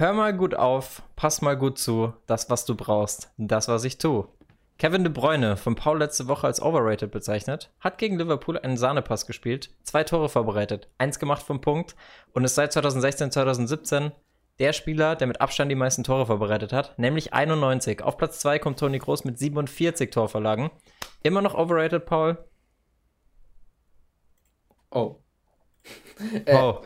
Hör mal gut auf, pass mal gut zu, das, was du brauchst, das, was ich tue. Kevin De Bruyne, von Paul letzte Woche als overrated bezeichnet, hat gegen Liverpool einen Sahnepass gespielt, zwei Tore vorbereitet, eins gemacht vom Punkt und ist seit 2016, 2017 der Spieler, der mit Abstand die meisten Tore vorbereitet hat, nämlich 91. Auf Platz 2 kommt Toni Kroos mit 47 Torverlagen. Immer noch overrated, Paul? Oh. Äh, oh.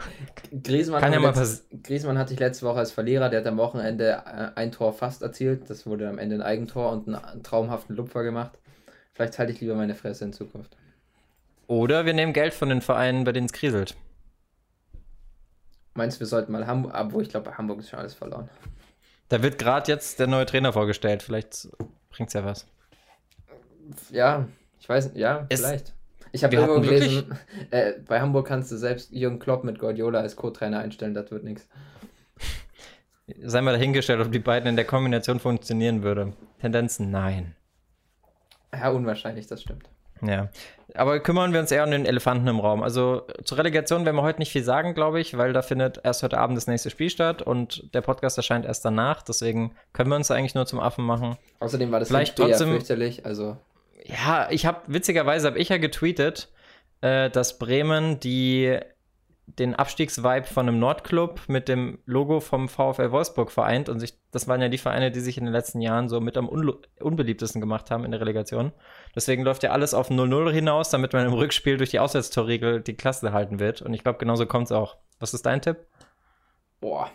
Griezmann, Kann ja mal letzt, Griezmann hatte ich letzte Woche als Verlierer, der hat am Wochenende äh, ein Tor fast erzielt. Das wurde am Ende ein Eigentor und einen traumhaften Lupfer gemacht. Vielleicht halte ich lieber meine Fresse in Zukunft. Oder wir nehmen Geld von den Vereinen, bei denen es kriselt. Meinst du, wir sollten mal Hamburg, obwohl ich glaube, bei Hamburg ist schon alles verloren. Da wird gerade jetzt der neue Trainer vorgestellt. Vielleicht bringt es ja was. Ja, ich weiß, ja, Es- vielleicht. Ich habe irgendwo gelesen, äh, bei Hamburg kannst du selbst Jürgen Klopp mit Guardiola als Co-Trainer einstellen, das wird nichts. Sei mal dahingestellt, ob die beiden in der Kombination funktionieren würde. Tendenzen, nein. Ja, unwahrscheinlich, das stimmt. Ja. Aber kümmern wir uns eher um den Elefanten im Raum. Also zur Relegation werden wir heute nicht viel sagen, glaube ich, weil da findet erst heute Abend das nächste Spiel statt und der Podcast erscheint erst danach. Deswegen können wir uns eigentlich nur zum Affen machen. Außerdem war das Vielleicht trotzdem- fürchterlich, also Ja, ich habe, witzigerweise habe ich ja getweetet, äh, dass Bremen die den Abstiegsvibe von einem Nordclub mit dem Logo vom VfL Wolfsburg vereint und sich, das waren ja die Vereine, die sich in den letzten Jahren so mit am unbeliebtesten gemacht haben in der Relegation. Deswegen läuft ja alles auf 0-0 hinaus, damit man im Rückspiel durch die Auswärtstorregel die Klasse halten wird. Und ich glaube, genauso kommt es auch. Was ist dein Tipp? boah,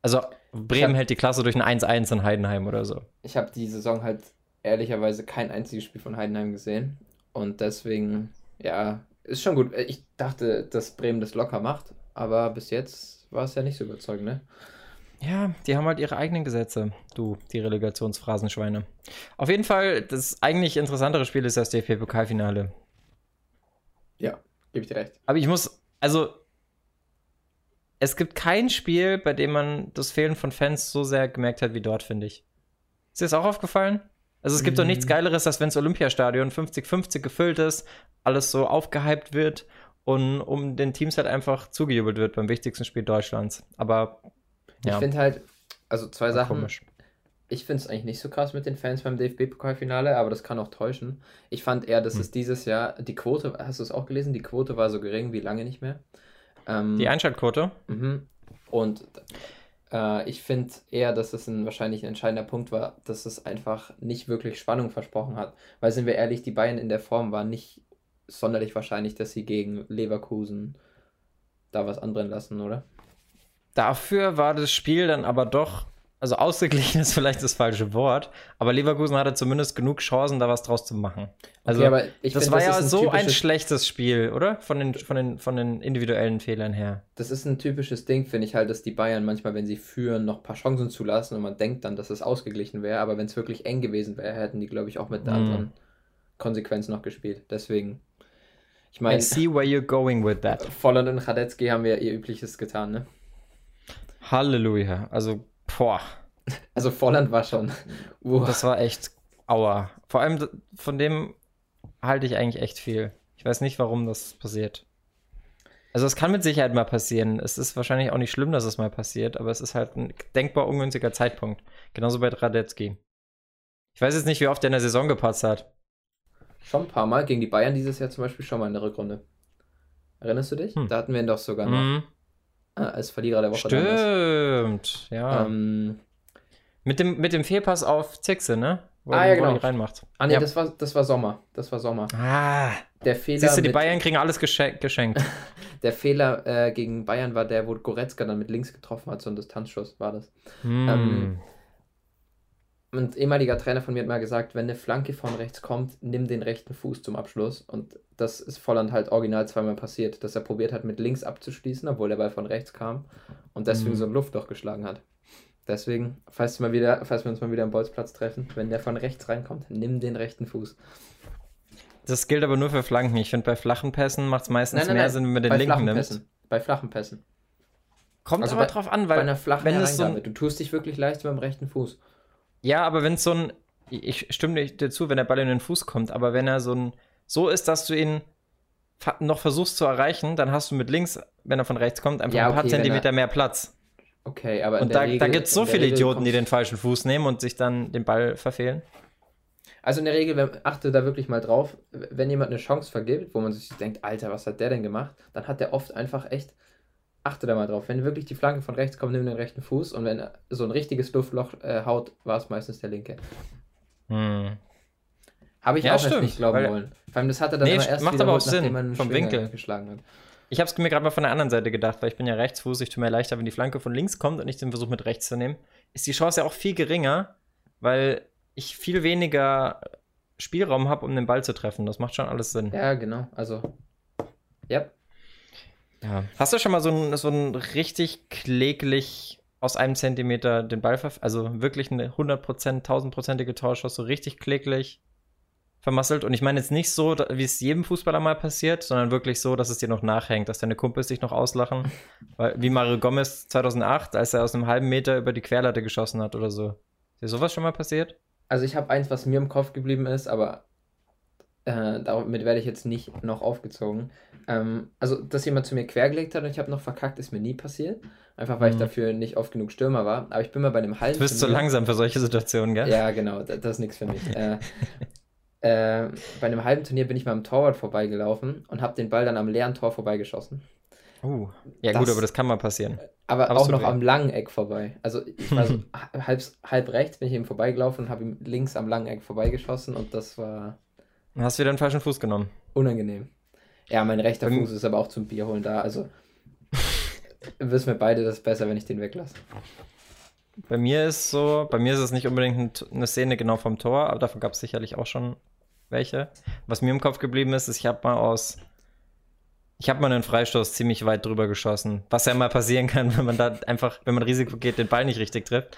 Also, Bremen hab- hält die Klasse durch ein 1-1 in Heidenheim oder so. ich habe die Saison halt ehrlicherweise kein einziges Spiel von Heidenheim gesehen und deswegen, ja, ist schon gut. Ich dachte, dass Bremen das locker macht, aber bis jetzt war es ja nicht so überzeugend, ne? Ja, die haben halt ihre eigenen Gesetze, du, die Relegationsphrasenschweine. Auf jeden Fall, das eigentlich interessantere Spiel ist das DFB-Pokalfinale. Ja, gebe ich dir recht. Aber ich muss, also, es gibt kein Spiel, bei dem man das Fehlen von Fans so sehr gemerkt hat wie dort, finde ich. Ist dir das auch aufgefallen? Also es gibt doch nichts Mm. Geileres, als wenn das Olympiastadion 50-50 gefüllt ist, alles so aufgehypt wird und um den Teams halt einfach zugejubelt wird beim wichtigsten Spiel Deutschlands. Aber Ich finde halt, also zwei Sachen. komisch. Ich finde es eigentlich nicht so krass mit den Fans beim DFB-Pokalfinale, aber das kann auch täuschen. Ich fand eher, dass Hm. es dieses Jahr, die Quote, hast du es auch gelesen? Die Quote war so gering wie lange nicht mehr. Ähm, Die Einschaltquote? Mhm. Und äh, ich finde eher, dass es ein wahrscheinlich ein entscheidender Punkt war, dass es einfach nicht wirklich Spannung versprochen hat. Weil, sind wir ehrlich, die Bayern in der Form waren nicht sonderlich wahrscheinlich, dass sie gegen Leverkusen da was anbrennen lassen, oder? Dafür war das Spiel dann aber doch, also ausgeglichen ist vielleicht das falsche Wort, aber Leverkusen hatte zumindest genug Chancen, da was draus zu machen. Also, Okay, das find, war ja ist so ein schlechtes Spiel, oder? Von den, von den, von den individuellen Fehlern her. Das ist ein typisches Ding, finde ich halt, dass die Bayern manchmal, wenn sie führen, noch ein paar Chancen zulassen und man denkt dann, dass es ausgeglichen wäre, aber wenn es wirklich eng gewesen wäre, hätten die, glaube ich, auch mit einer Mm. anderen Konsequenz noch gespielt. Deswegen, ich I meine, see where you're going with that. Volland und Radetzky haben ja ihr Übliches getan, ne? Halleluja. Also, boah, Also Volland war schon. Uh, das war echt aua. Vor allem von dem halte ich eigentlich echt viel. Ich weiß nicht, warum das passiert. Also es kann mit Sicherheit mal passieren. Es ist wahrscheinlich auch nicht schlimm, dass es mal passiert, aber es ist halt ein denkbar ungünstiger Zeitpunkt. Genauso bei Radetzky. Ich weiß jetzt nicht, wie oft der in der Saison gepatzt hat. schon ein paar Mal gegen die Bayern dieses Jahr zum Beispiel schon mal in der Rückrunde. Erinnerst du dich? Hm. Da hatten wir ihn doch sogar noch Mhm. Äh, als Verlierer der Woche. Stimmt, ja. Ähm, mit, dem, mit dem Fehlpass auf Zixe, ne? Wo Ah, er ja, genau. reinmacht. ah nee, Ja. das, war, das war Sommer. Das war Sommer. Ah, Der Fehler, siehst du, die mit, Bayern kriegen alles gesche geschenkt. der Fehler äh, gegen Bayern war der, wo Goretzka dann mit links getroffen hat, so ein Distanzschuss war das. Hm. Ähm, Und ehemaliger Trainer von mir hat mal gesagt, wenn eine Flanke von rechts kommt, nimm den rechten Fuß zum Abschluss. Und das ist Volland halt original zweimal passiert, dass er probiert hat, mit links abzuschließen, obwohl der Ball von rechts kam und deswegen Mhm. so ein Luftloch geschlagen hat. Deswegen, falls, mal wieder, falls wir uns mal wieder am Bolzplatz treffen, wenn der von rechts reinkommt, nimm den rechten Fuß. Das gilt aber nur für Flanken. Ich finde, bei flachen Pässen macht es meistens Nein, nein, mehr nein. Sinn, wenn man den bei linken nimmt. Pässen. Bei flachen Pässen. Kommt Also aber bei- drauf an, Bei weil einer flachen wenn es so ein, Du tust dich wirklich leicht beim rechten Fuß. Ja, aber wenn es so ein, ich stimme dir zu, wenn der Ball in den Fuß kommt, aber wenn er so ein, so ist, dass du ihn noch versuchst zu erreichen, dann hast du mit links, wenn er von rechts kommt, einfach Ja, ein paar okay, wenn er- Zentimeter mehr Platz. Okay, aber in Und der da, Regel, da gibt es so viele Regel Idioten, die den falschen Fuß nehmen und sich dann den Ball verfehlen. Also in der Regel, wenn, achte da wirklich mal drauf, wenn jemand eine Chance vergibt, wo man sich denkt, Alter, was hat der denn gemacht, dann hat der oft einfach echt, achte da mal drauf. Wenn wirklich die Flanke von rechts kommt, nimm den rechten Fuß und wenn so ein richtiges Luftloch äh, haut, war es meistens der linke. Hm. Habe ich Ja, auch erst stimmt, nicht glauben weil- wollen. Vor allem, das hat er dann Nee, immer erst macht aber auch Sinn, vom Schwinger Winkel. geschlagen hat. Ich habe es mir gerade mal von der anderen Seite gedacht, weil ich bin ja Rechtsfuß. Ich tue mir leichter, wenn die Flanke von links kommt und ich den versuche mit rechts zu nehmen. Ist die Chance ja auch viel geringer, weil ich viel weniger Spielraum habe, um den Ball zu treffen. Das macht schon alles Sinn. Ja, genau. Also, ja. Ja. Hast du schon mal so ein, so ein richtig kläglich aus einem Zentimeter den Ball also wirklich eine 100%, 1000%ige Torschuss, so richtig kläglich vermasselt? Und ich meine jetzt nicht so, wie es jedem Fußballer mal passiert, sondern wirklich so, dass es dir noch nachhängt, dass deine Kumpels dich noch auslachen. Weil, wie Mario Gomez 2008, als er aus einem halben Meter über die Querlatte geschossen hat oder so. Ist dir sowas schon mal passiert? Also ich habe eins, was mir im Kopf geblieben ist, aber äh, damit werde ich jetzt nicht noch aufgezogen. Ähm, also, dass jemand zu mir quergelegt hat und ich habe noch verkackt, ist mir nie passiert. Einfach weil ich Mhm. dafür nicht oft genug Stürmer war. Aber ich bin mal bei einem halben Du bist zu langsam für solche Situationen, gell? Ja, genau, das, das ist nichts für mich. äh, äh, bei einem halben Turnier bin ich mal am Torwart vorbeigelaufen und habe den Ball dann am leeren Tor vorbeigeschossen. Uh. Ja, Das- gut, aber das kann mal passieren. Aber es auch noch am langen Eck vorbei. Also ich war so halb, halb rechts, bin ich ihm vorbeigelaufen und habe ihm links am langen Eck vorbeigeschossen und das war hast du wieder den falschen Fuß genommen. unangenehm. Ja, mein rechter Ähm, Fuß ist aber auch zum Bier holen da. Also wissen wir beide, das ist besser, wenn ich den weglasse. Bei mir ist so, bei mir ist es nicht unbedingt eine Szene genau vom Tor, aber davon gab es sicherlich auch schon welche. Was mir im Kopf geblieben ist, ist, ich habe mal aus, ich habe mal einen Freistoß ziemlich weit drüber geschossen, was ja mal passieren kann, wenn man da einfach, wenn man Risiko geht, den Ball nicht richtig trifft.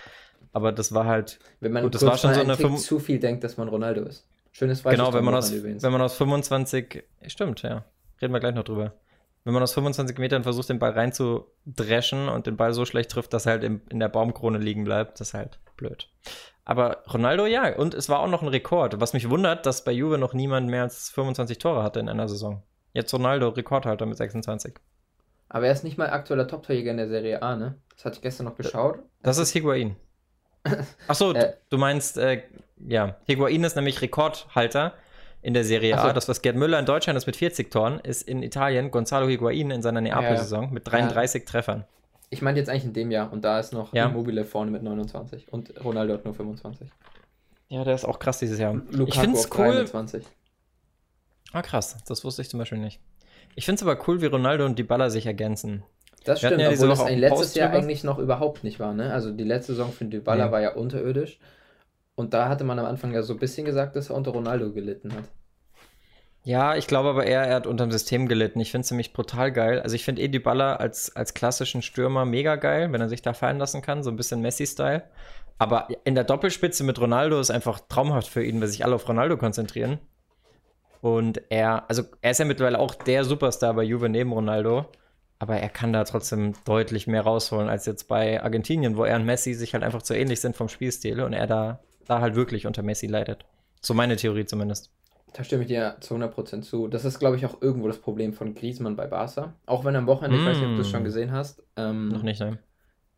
Aber das war halt, Wenn man Gut, das war schon so eine Tick zu viel denkt, dass man Ronaldo ist. Schönes genau, wenn man, aus, wenn man aus 25, stimmt, ja, reden wir gleich noch drüber. Wenn man aus 25 Metern versucht, den Ball reinzudreschen und den Ball so schlecht trifft, dass er halt im, in der Baumkrone liegen bleibt, das ist halt blöd. Aber Ronaldo, ja, und es war auch noch ein Rekord. Was mich wundert, dass bei Juve noch niemand mehr als 25 Tore hatte in einer Saison. Jetzt Ronaldo, Rekordhalter mit 26. Aber er ist nicht mal aktueller Top-Torjäger in der Serie A, ne? Das hatte ich gestern noch geschaut. Das ist Higuain. Achso, Äh. du meinst, äh, ja, Higuain ist nämlich Rekordhalter in der Serie so. A. Das, was Gerd Müller in Deutschland ist mit 40 Toren, ist in Italien Gonzalo Higuain in seiner Neapel-Saison mit 33 Treffern. Ich meinte jetzt eigentlich in dem Jahr und da ist noch Ja. Immobile vorne mit 29 und Ronaldo hat nur 25. Ja, der ist auch krass dieses Jahr. Lukaku ich finde es cool. 23. Ah, krass. Das wusste ich zum Beispiel nicht. Ich finde es aber cool, wie Ronaldo und Dybala sich ergänzen. Das Wir stimmt, ja obwohl das letztes Jahr eigentlich noch überhaupt nicht war, ne? Also die letzte Saison für Dybala Nee. war ja unterirdisch und da hatte man am Anfang ja so ein bisschen gesagt, dass er unter Ronaldo gelitten hat. Ja, ich glaube aber eher, er hat unter dem System gelitten. Ich finde es nämlich brutal geil. Also ich finde eh Dybala als, als klassischen Stürmer mega geil, wenn er sich da fallen lassen kann, so ein bisschen Messi-Style. Aber in der Doppelspitze mit Ronaldo ist einfach traumhaft für ihn, weil sich alle auf Ronaldo konzentrieren. Und er, also er ist ja mittlerweile auch der Superstar bei Juve neben Ronaldo. Aber er kann da trotzdem deutlich mehr rausholen als jetzt bei Argentinien, wo er und Messi sich halt einfach zu ähnlich sind vom Spielstil und er da, da halt wirklich unter Messi leidet. So meine Theorie zumindest. Da stimme ich dir zu 100% zu. Das ist, glaube ich, auch irgendwo das Problem von Griezmann bei Barca. Auch wenn am Wochenende, ich weiß nicht, ob du es schon Mm. gesehen hast, ähm, Noch nicht, ne?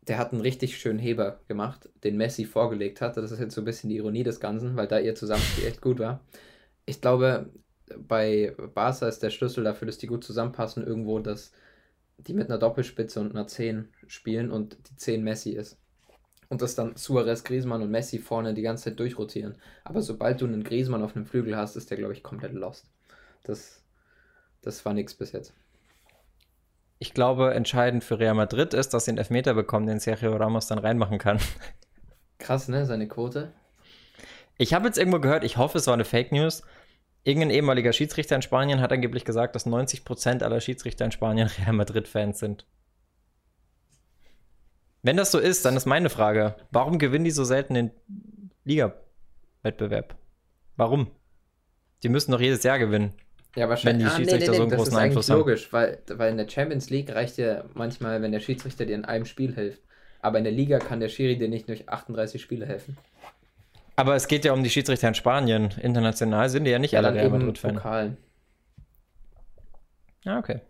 der hat einen richtig schönen Heber gemacht, den Messi vorgelegt hat. Das ist jetzt so ein bisschen die Ironie des Ganzen, weil da ihr Zusammenspiel echt gut war. Ich glaube, bei Barca ist der Schlüssel dafür, dass die gut zusammenpassen, irgendwo, dass die mit einer Doppelspitze und einer 10 spielen und die 10 Messi ist. Und dass dann Suarez, Griezmann und Messi vorne die ganze Zeit durchrotieren. Aber sobald du einen Griezmann auf einem Flügel hast, ist der, glaube ich, komplett lost. Das, das war nichts bis jetzt. Ich glaube, entscheidend für Real Madrid ist, dass sie einen Elfmeter bekommen, den Sergio Ramos dann reinmachen kann. Krass, ne? Seine Quote. Ich habe jetzt irgendwo gehört, ich hoffe, es war eine Fake News. Irgendein ehemaliger Schiedsrichter in Spanien hat angeblich gesagt, dass 90% aller Schiedsrichter in Spanien Real Madrid-Fans sind. Wenn das so ist, dann ist meine Frage, warum gewinnen die so selten den Liga-Wettbewerb? Warum? Die müssen doch jedes Jahr gewinnen. Ja, wahrscheinlich. Wenn die Schiedsrichter so einen das großen ist eigentlich Einfluss haben. logisch, weil, weil in der Champions League reicht ja manchmal, wenn der Schiedsrichter dir in einem Spiel hilft. Aber in der Liga kann der Schiri dir nicht durch 38 Spiele helfen. Aber es geht ja um die Schiedsrichter in Spanien. International sind die ja nicht Ja, alle eben Madrid-Fan. Ja, okay.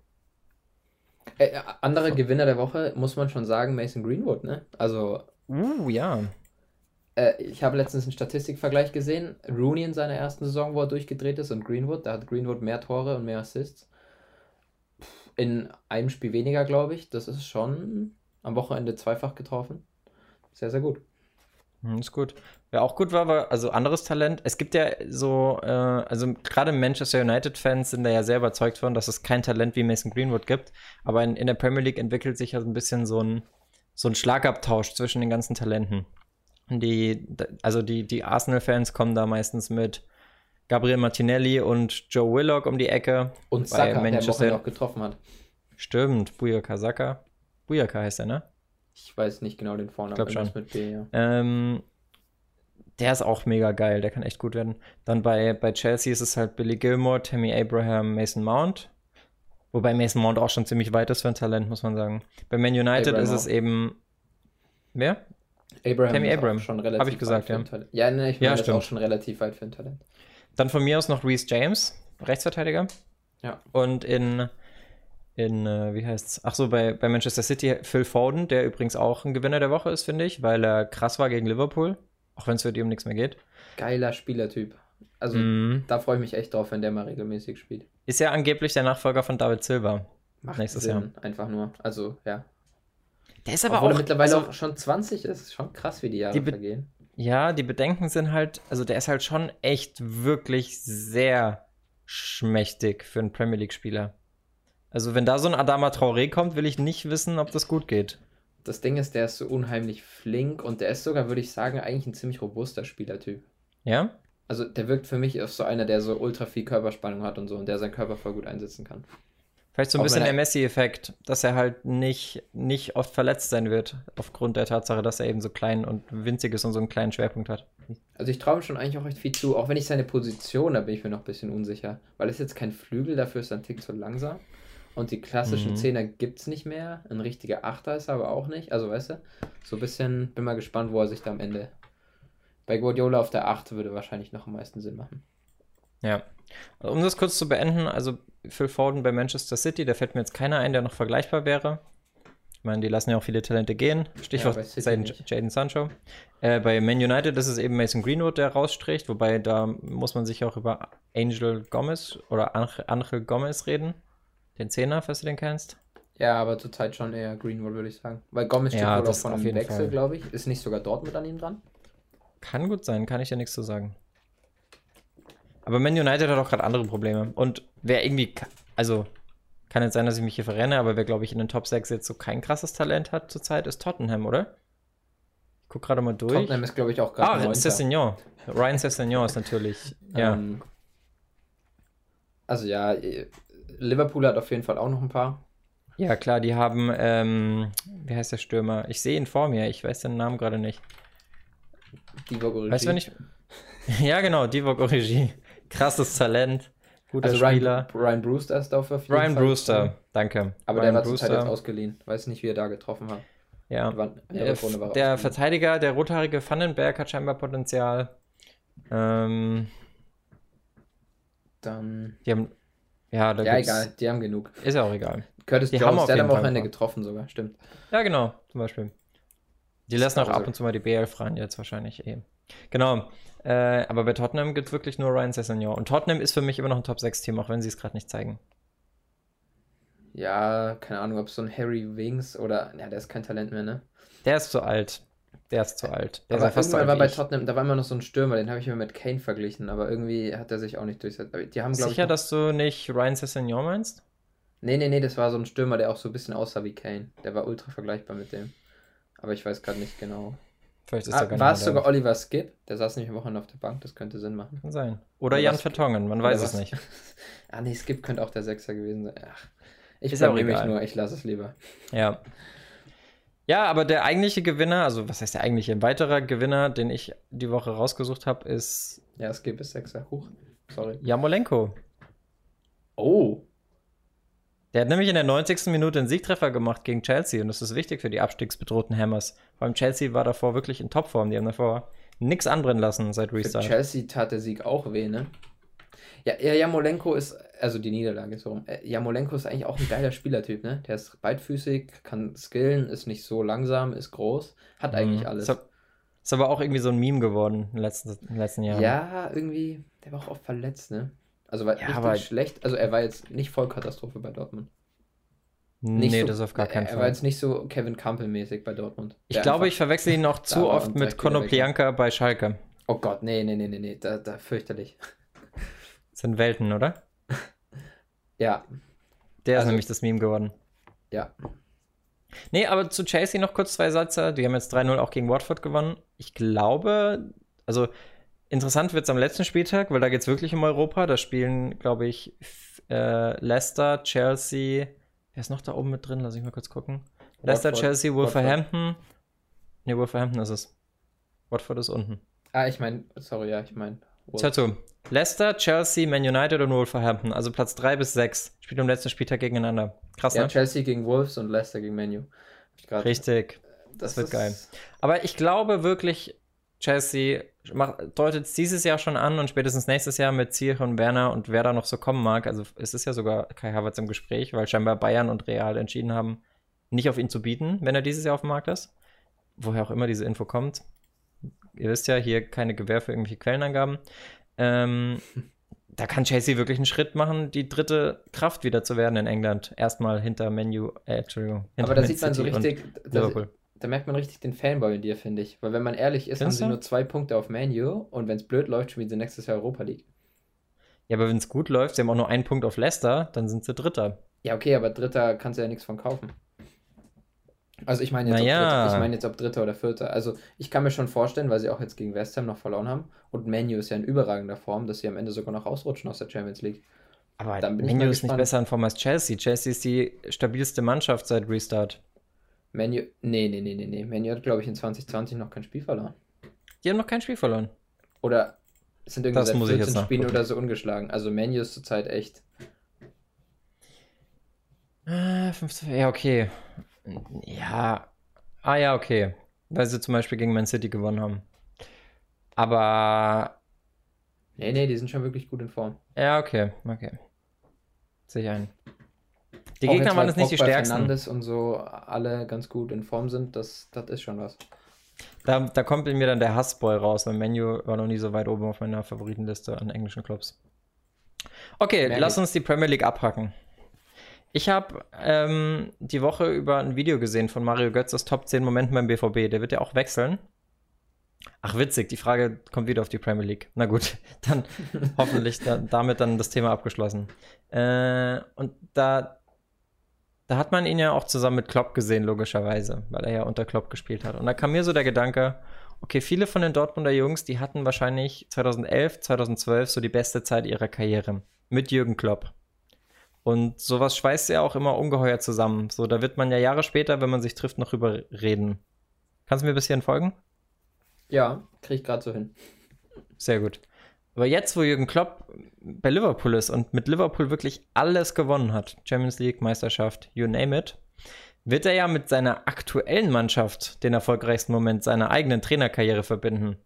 Äh, andere Gewinner der Woche muss man schon sagen, Mason Greenwood, ne? Also. Uh, ja. Äh, ich habe letztens einen Statistikvergleich gesehen. Rooney in seiner ersten Saison, wo er durchgedreht ist, und Greenwood. Da hat Greenwood mehr Tore und mehr Assists. In einem Spiel weniger, glaube ich. Das ist schon am Wochenende zweifach getroffen. Sehr, sehr gut. Hm, ist gut. Wer auch gut war, war also anderes Talent. Es gibt ja so, äh, also gerade Manchester United-Fans sind da ja sehr überzeugt von, dass es kein Talent wie Mason Greenwood gibt. Aber in, in der Premier League entwickelt sich ja so ein bisschen so ein, so ein Schlagabtausch zwischen den ganzen Talenten. Die, also die, die Arsenal-Fans kommen da meistens mit Gabriel Martinelli und Joe Willock um die Ecke. Und Saka, Manchester der auch getroffen hat. Stimmt, Buyaka Saka. Buyaka heißt er, ne? Ich weiß nicht genau den Vornamen. Ich glaube schon. Mit B, ja. ähm, der ist auch mega geil, der kann echt gut werden. Dann bei, bei Chelsea ist es halt Billy Gilmore, Tammy Abraham, Mason Mount. Wobei Mason Mount auch schon ziemlich weit ist für ein Talent, muss man sagen. Bei Man United Abraham ist es eben. Wer? Abraham Tammy Abraham. Schon relativ Habe ich gesagt, ja. Ja, ne, ich meine, ja, das auch schon relativ weit für ein Talent. Dann von mir aus noch Reese James, Rechtsverteidiger. Ja. Und in, in äh, wie heißt's? Ach so, bei, bei Manchester City Phil Foden, der übrigens auch ein Gewinner der Woche ist, finde ich, weil er krass war gegen Liverpool. Auch wenn es für die um nichts mehr geht. Geiler Spielertyp. Also mm. da freue ich mich echt drauf, wenn der mal regelmäßig spielt. Ist ja angeblich der Nachfolger von David Silva. Macht nächstes Sinn, Jahr. Einfach nur. Also, ja. Der ist aber Obwohl auch. er mittlerweile also, auch schon 20 ist. Schon krass, wie die Jahre die vergehen. Ja, die Bedenken sind halt, also der ist halt schon echt wirklich sehr schmächtig für einen Premier League-Spieler. Also, wenn da so ein Adama Traoré kommt, will ich nicht wissen, ob das gut geht das Ding ist, der ist so unheimlich flink und der ist sogar, würde ich sagen, eigentlich ein ziemlich robuster Spielertyp. Ja? Also der wirkt für mich als so einer, der so ultra viel Körperspannung hat und so und der seinen Körper voll gut einsetzen kann. Vielleicht so ein Auch bisschen der Messi-Effekt, dass er halt nicht, nicht oft verletzt sein wird, aufgrund der Tatsache, dass er eben so klein und winzig ist und so einen kleinen Schwerpunkt hat. Also ich traue ihm schon eigentlich auch recht viel zu, auch wenn ich seine Position, da bin ich mir noch ein bisschen unsicher, weil es jetzt kein Flügel, dafür ist er ein Tick zu langsam. Und die klassischen mhm. Zehner gibt es nicht mehr. Ein richtiger Achter ist er aber auch nicht. Also, weißt du, so ein bisschen, bin mal gespannt, wo er sich da am Ende. Bei Guardiola auf der 8 würde wahrscheinlich noch am meisten Sinn machen. Ja. Um das kurz zu beenden, also Phil Foden bei Manchester City, da fällt mir jetzt keiner ein, der noch vergleichbar wäre. Ich meine, die lassen ja auch viele Talente gehen. Stichwort ja, Jaden Sancho. Äh, bei Man United ist es eben Mason Greenwood, der rausstricht, wobei da muss man sich auch über Angel Gomez oder Angel Gomez reden. Den Zehner, falls du den kennst. Ja, aber zurzeit schon eher Greenwood, würde ich sagen. Weil Gomez steht ja, wohl auch von einem Wechsel, glaube ich. Ist nicht sogar Dortmund an ihm dran? Kann gut sein, kann ich ja nichts zu sagen. Aber Man United hat auch gerade andere Probleme. Und wer irgendwie, also kann jetzt sein, dass ich mich hier verrenne, aber wer, glaube ich, in den Top 6 jetzt so kein krasses Talent hat zurzeit, ist Tottenham, oder? Ich guck gerade mal durch. Tottenham ist, glaube ich, auch gerade. Ah, Cessignon. Ryan Cessignon ist natürlich. ja. Ähm, also ja, Liverpool hat auf jeden Fall auch noch ein paar. Ja, klar, die haben, ähm, wie heißt der Stürmer? Ich sehe ihn vor mir, ich weiß den Namen gerade nicht. Divock Origi. Weißt du, ich. ja, genau, Divock Origi. Krasses Talent. Guter also Spieler. Ryan, Ryan Brewster ist auf jeden Ryan Fall. Brewster, danke. Aber Ryan der war zurzeit jetzt ausgeliehen. Weiß nicht, wie er da getroffen hat. Ja. Der, der, der Verteidiger, der rothaarige Vandenberg hat scheinbar Potenzial. Ähm, Dann. Die haben ja, da ja egal, die haben genug. Ist ja auch egal. Curtis die Jones, der hat am Wochenende getroffen sogar, stimmt. Ja, genau, zum Beispiel. Die lassen auch ab und zu mal die BL ran, jetzt wahrscheinlich eh. Genau. Äh, aber bei Tottenham gibt es wirklich nur Ryan Sessegnon. Und Tottenham ist für mich immer noch ein Top-6-Team, auch wenn sie es gerade nicht zeigen. Ja, keine Ahnung, ob so ein Harry Wings oder. Ja, der ist kein Talent mehr, ne? Der ist zu alt. Der ist zu alt. Der aber fast irgendwann war bei Tottenham, da war immer noch so ein Stürmer, den habe ich mir mit Kane verglichen, aber irgendwie hat er sich auch nicht durchsetzt. Die haben, Sicher, ich, dass du nicht Ryan Sessegnon meinst? Nee, nee, nee, das war so ein Stürmer, der auch so ein bisschen aussah wie Kane. Der war ultra vergleichbar mit dem. Aber ich weiß gerade nicht genau. Vielleicht ist ah, War es sogar Oliver Skip? Der saß nämlich Wochen auf der Bank, das könnte Sinn machen. Kann sein. Oder, Oder Jan Vertongen, man weiß es nicht. ah, nee, Skip könnte auch der Sechser gewesen sein. Ach, ich ist auch mich nur, ich lasse es lieber. Ja. Ja, aber der eigentliche Gewinner, also was heißt der eigentliche? Ein weiterer Gewinner, den ich die Woche rausgesucht habe, ist. Ja, es gibt es Sechser. Huch. Sorry. Jamolenko. Oh. Der hat nämlich in der 90. Minute einen Siegtreffer gemacht gegen Chelsea und das ist wichtig für die abstiegsbedrohten Hammers. Vor allem Chelsea war davor wirklich in Topform. Die haben davor nichts anbrennen lassen seit Restart. Für Chelsea tat der Sieg auch weh, ne? Ja, ja, Jamolenko ist, also die Niederlage so rum. Äh, Jamolenko ist eigentlich auch ein geiler Spielertyp, ne? Der ist beidfüßig, kann skillen, ist nicht so langsam, ist groß, hat Mhm. eigentlich alles. Ist, ab- ist aber auch irgendwie so ein Meme geworden in den letzten, in letzten Jahren. Ja, irgendwie, der war auch oft verletzt, ne? Also war Ja, richtig aber- schlecht. Also er war jetzt nicht Vollkatastrophe bei Dortmund. Nee, Nicht so, das auf gar keinen er, er war Fall. jetzt nicht so Kevin Campbell-mäßig bei Dortmund. Ich glaube, ich verwechsel ihn noch zu oft mit. Konoplyanka bei Schalke. Oh Gott, nee, nee, nee, nee, nee, da, da fürchterlich. Das sind Welten, oder? Ja, Der ist Also- nämlich das Meme geworden. ja. Nee, aber zu Chelsea noch kurz zwei Sätze. Die haben jetzt 3-0 auch gegen Watford gewonnen. Ich glaube, also interessant wird es am letzten Spieltag, weil da geht es wirklich um Europa. Da spielen, glaube ich, äh, Leicester, Chelsea. Wer ist noch da oben mit drin? Lass ich mal kurz gucken. Leicester, Watford- Chelsea, Watford. Wolverhampton. Nee, Wolverhampton ist es. Watford ist unten. Ah, ich meine, sorry, ja, ich meine. Zu. Leicester, Chelsea, Man United und Wolverhampton. Also Platz 3 bis 6. Spielt am letzten Spieltag gegeneinander. Krass, Ja, ne? Chelsea gegen Wolves und Leicester gegen Menu. Richtig. Das wird geil. Aber ich glaube wirklich, Chelsea deutet es dieses Jahr schon an und spätestens nächstes Jahr mit Ziyech und Werner und wer da noch so kommen mag. Also es ist ja sogar Kai Havertz im Gespräch, weil scheinbar Bayern und Real entschieden haben, nicht auf ihn zu bieten, wenn er dieses Jahr auf dem Markt ist. Woher auch immer diese Info kommt. Ihr wisst ja, hier keine Gewähr für irgendwelche Quellenangaben. Ähm, da kann Chelsea wirklich einen Schritt machen, die dritte Kraft wieder zu werden in England. Erstmal hinter Menu, äh, Entschuldigung. Aber da Man sieht man so richtig, da, da merkt man richtig den Fanboy in dir, finde ich. Weil wenn man ehrlich ist, Findest haben sie du? nur zwei Punkte auf Manu und wenn es blöd läuft, spielen sie nächstes Jahr Europa League. Ja, aber wenn es gut läuft, sie haben auch nur einen Punkt auf Leicester, dann sind sie Dritter. Ja, okay, aber Dritter kannst du ja nichts von kaufen. Also ich meine jetzt, ob Naja. Dritter, ich meine jetzt ob Dritter oder Vierter. Also ich kann mir schon vorstellen, weil sie auch jetzt gegen West Ham noch verloren haben und Manu ist ja in überragender Form, dass sie am Ende sogar noch ausrutschen aus der Champions League. Aber Dann bin Menu ist nicht besser in Form als Chelsea. Chelsea ist die stabilste Mannschaft seit Restart. Manu, nee, nee, nee, nee, nee. Manu hat, glaube ich, in 2020 noch kein Spiel verloren. Die haben noch kein Spiel verloren. Oder sind irgendwie Das seit muss ich 14 jetzt Spielen oder so ungeschlagen. Also Manu ist zurzeit echt. Ah, 15, ja, okay. Ja. Ah, ja, okay. Weil sie zum Beispiel gegen Man City gewonnen haben. Aber. Nee, nee, die sind schon wirklich gut in Form. Ja, okay. Okay. Sehe ich ein. Die Auch Gegner waren jetzt nicht die stärksten. Fernandes und so alle ganz gut in Form sind, das, das ist schon was. Da, da kommt in mir dann der Hassboy raus, weil Menu war noch nie so weit oben auf meiner Favoritenliste an englischen Clubs. Okay, Merke lass uns die Premier League abhacken. Ich habe ähm, die Woche über ein Video gesehen von Mario Götzes Top 10 Momenten beim BVB. Der wird ja auch wechseln. Ach, witzig, die Frage kommt wieder auf die Premier League. Na gut, dann hoffentlich da, damit dann das Thema abgeschlossen. Äh, und da, da hat man ihn ja auch zusammen mit Klopp gesehen, logischerweise, weil er ja unter Klopp gespielt hat. Und da kam mir so der Gedanke, okay, viele von den Dortmunder Jungs, die hatten wahrscheinlich 2011, 2012 so die beste Zeit ihrer Karriere mit Jürgen Klopp. Und sowas schweißt ja auch immer ungeheuer zusammen. So, da wird man ja Jahre später, wenn man sich trifft, noch drüber reden. Kannst du mir bis hierhin folgen? Ja, krieg ich gerade so hin. Sehr gut. Aber jetzt, wo Jürgen Klopp bei Liverpool ist und mit Liverpool wirklich alles gewonnen hat, Champions League, Meisterschaft, you name it, wird er ja mit seiner aktuellen Mannschaft den erfolgreichsten Moment seiner eigenen Trainerkarriere verbinden.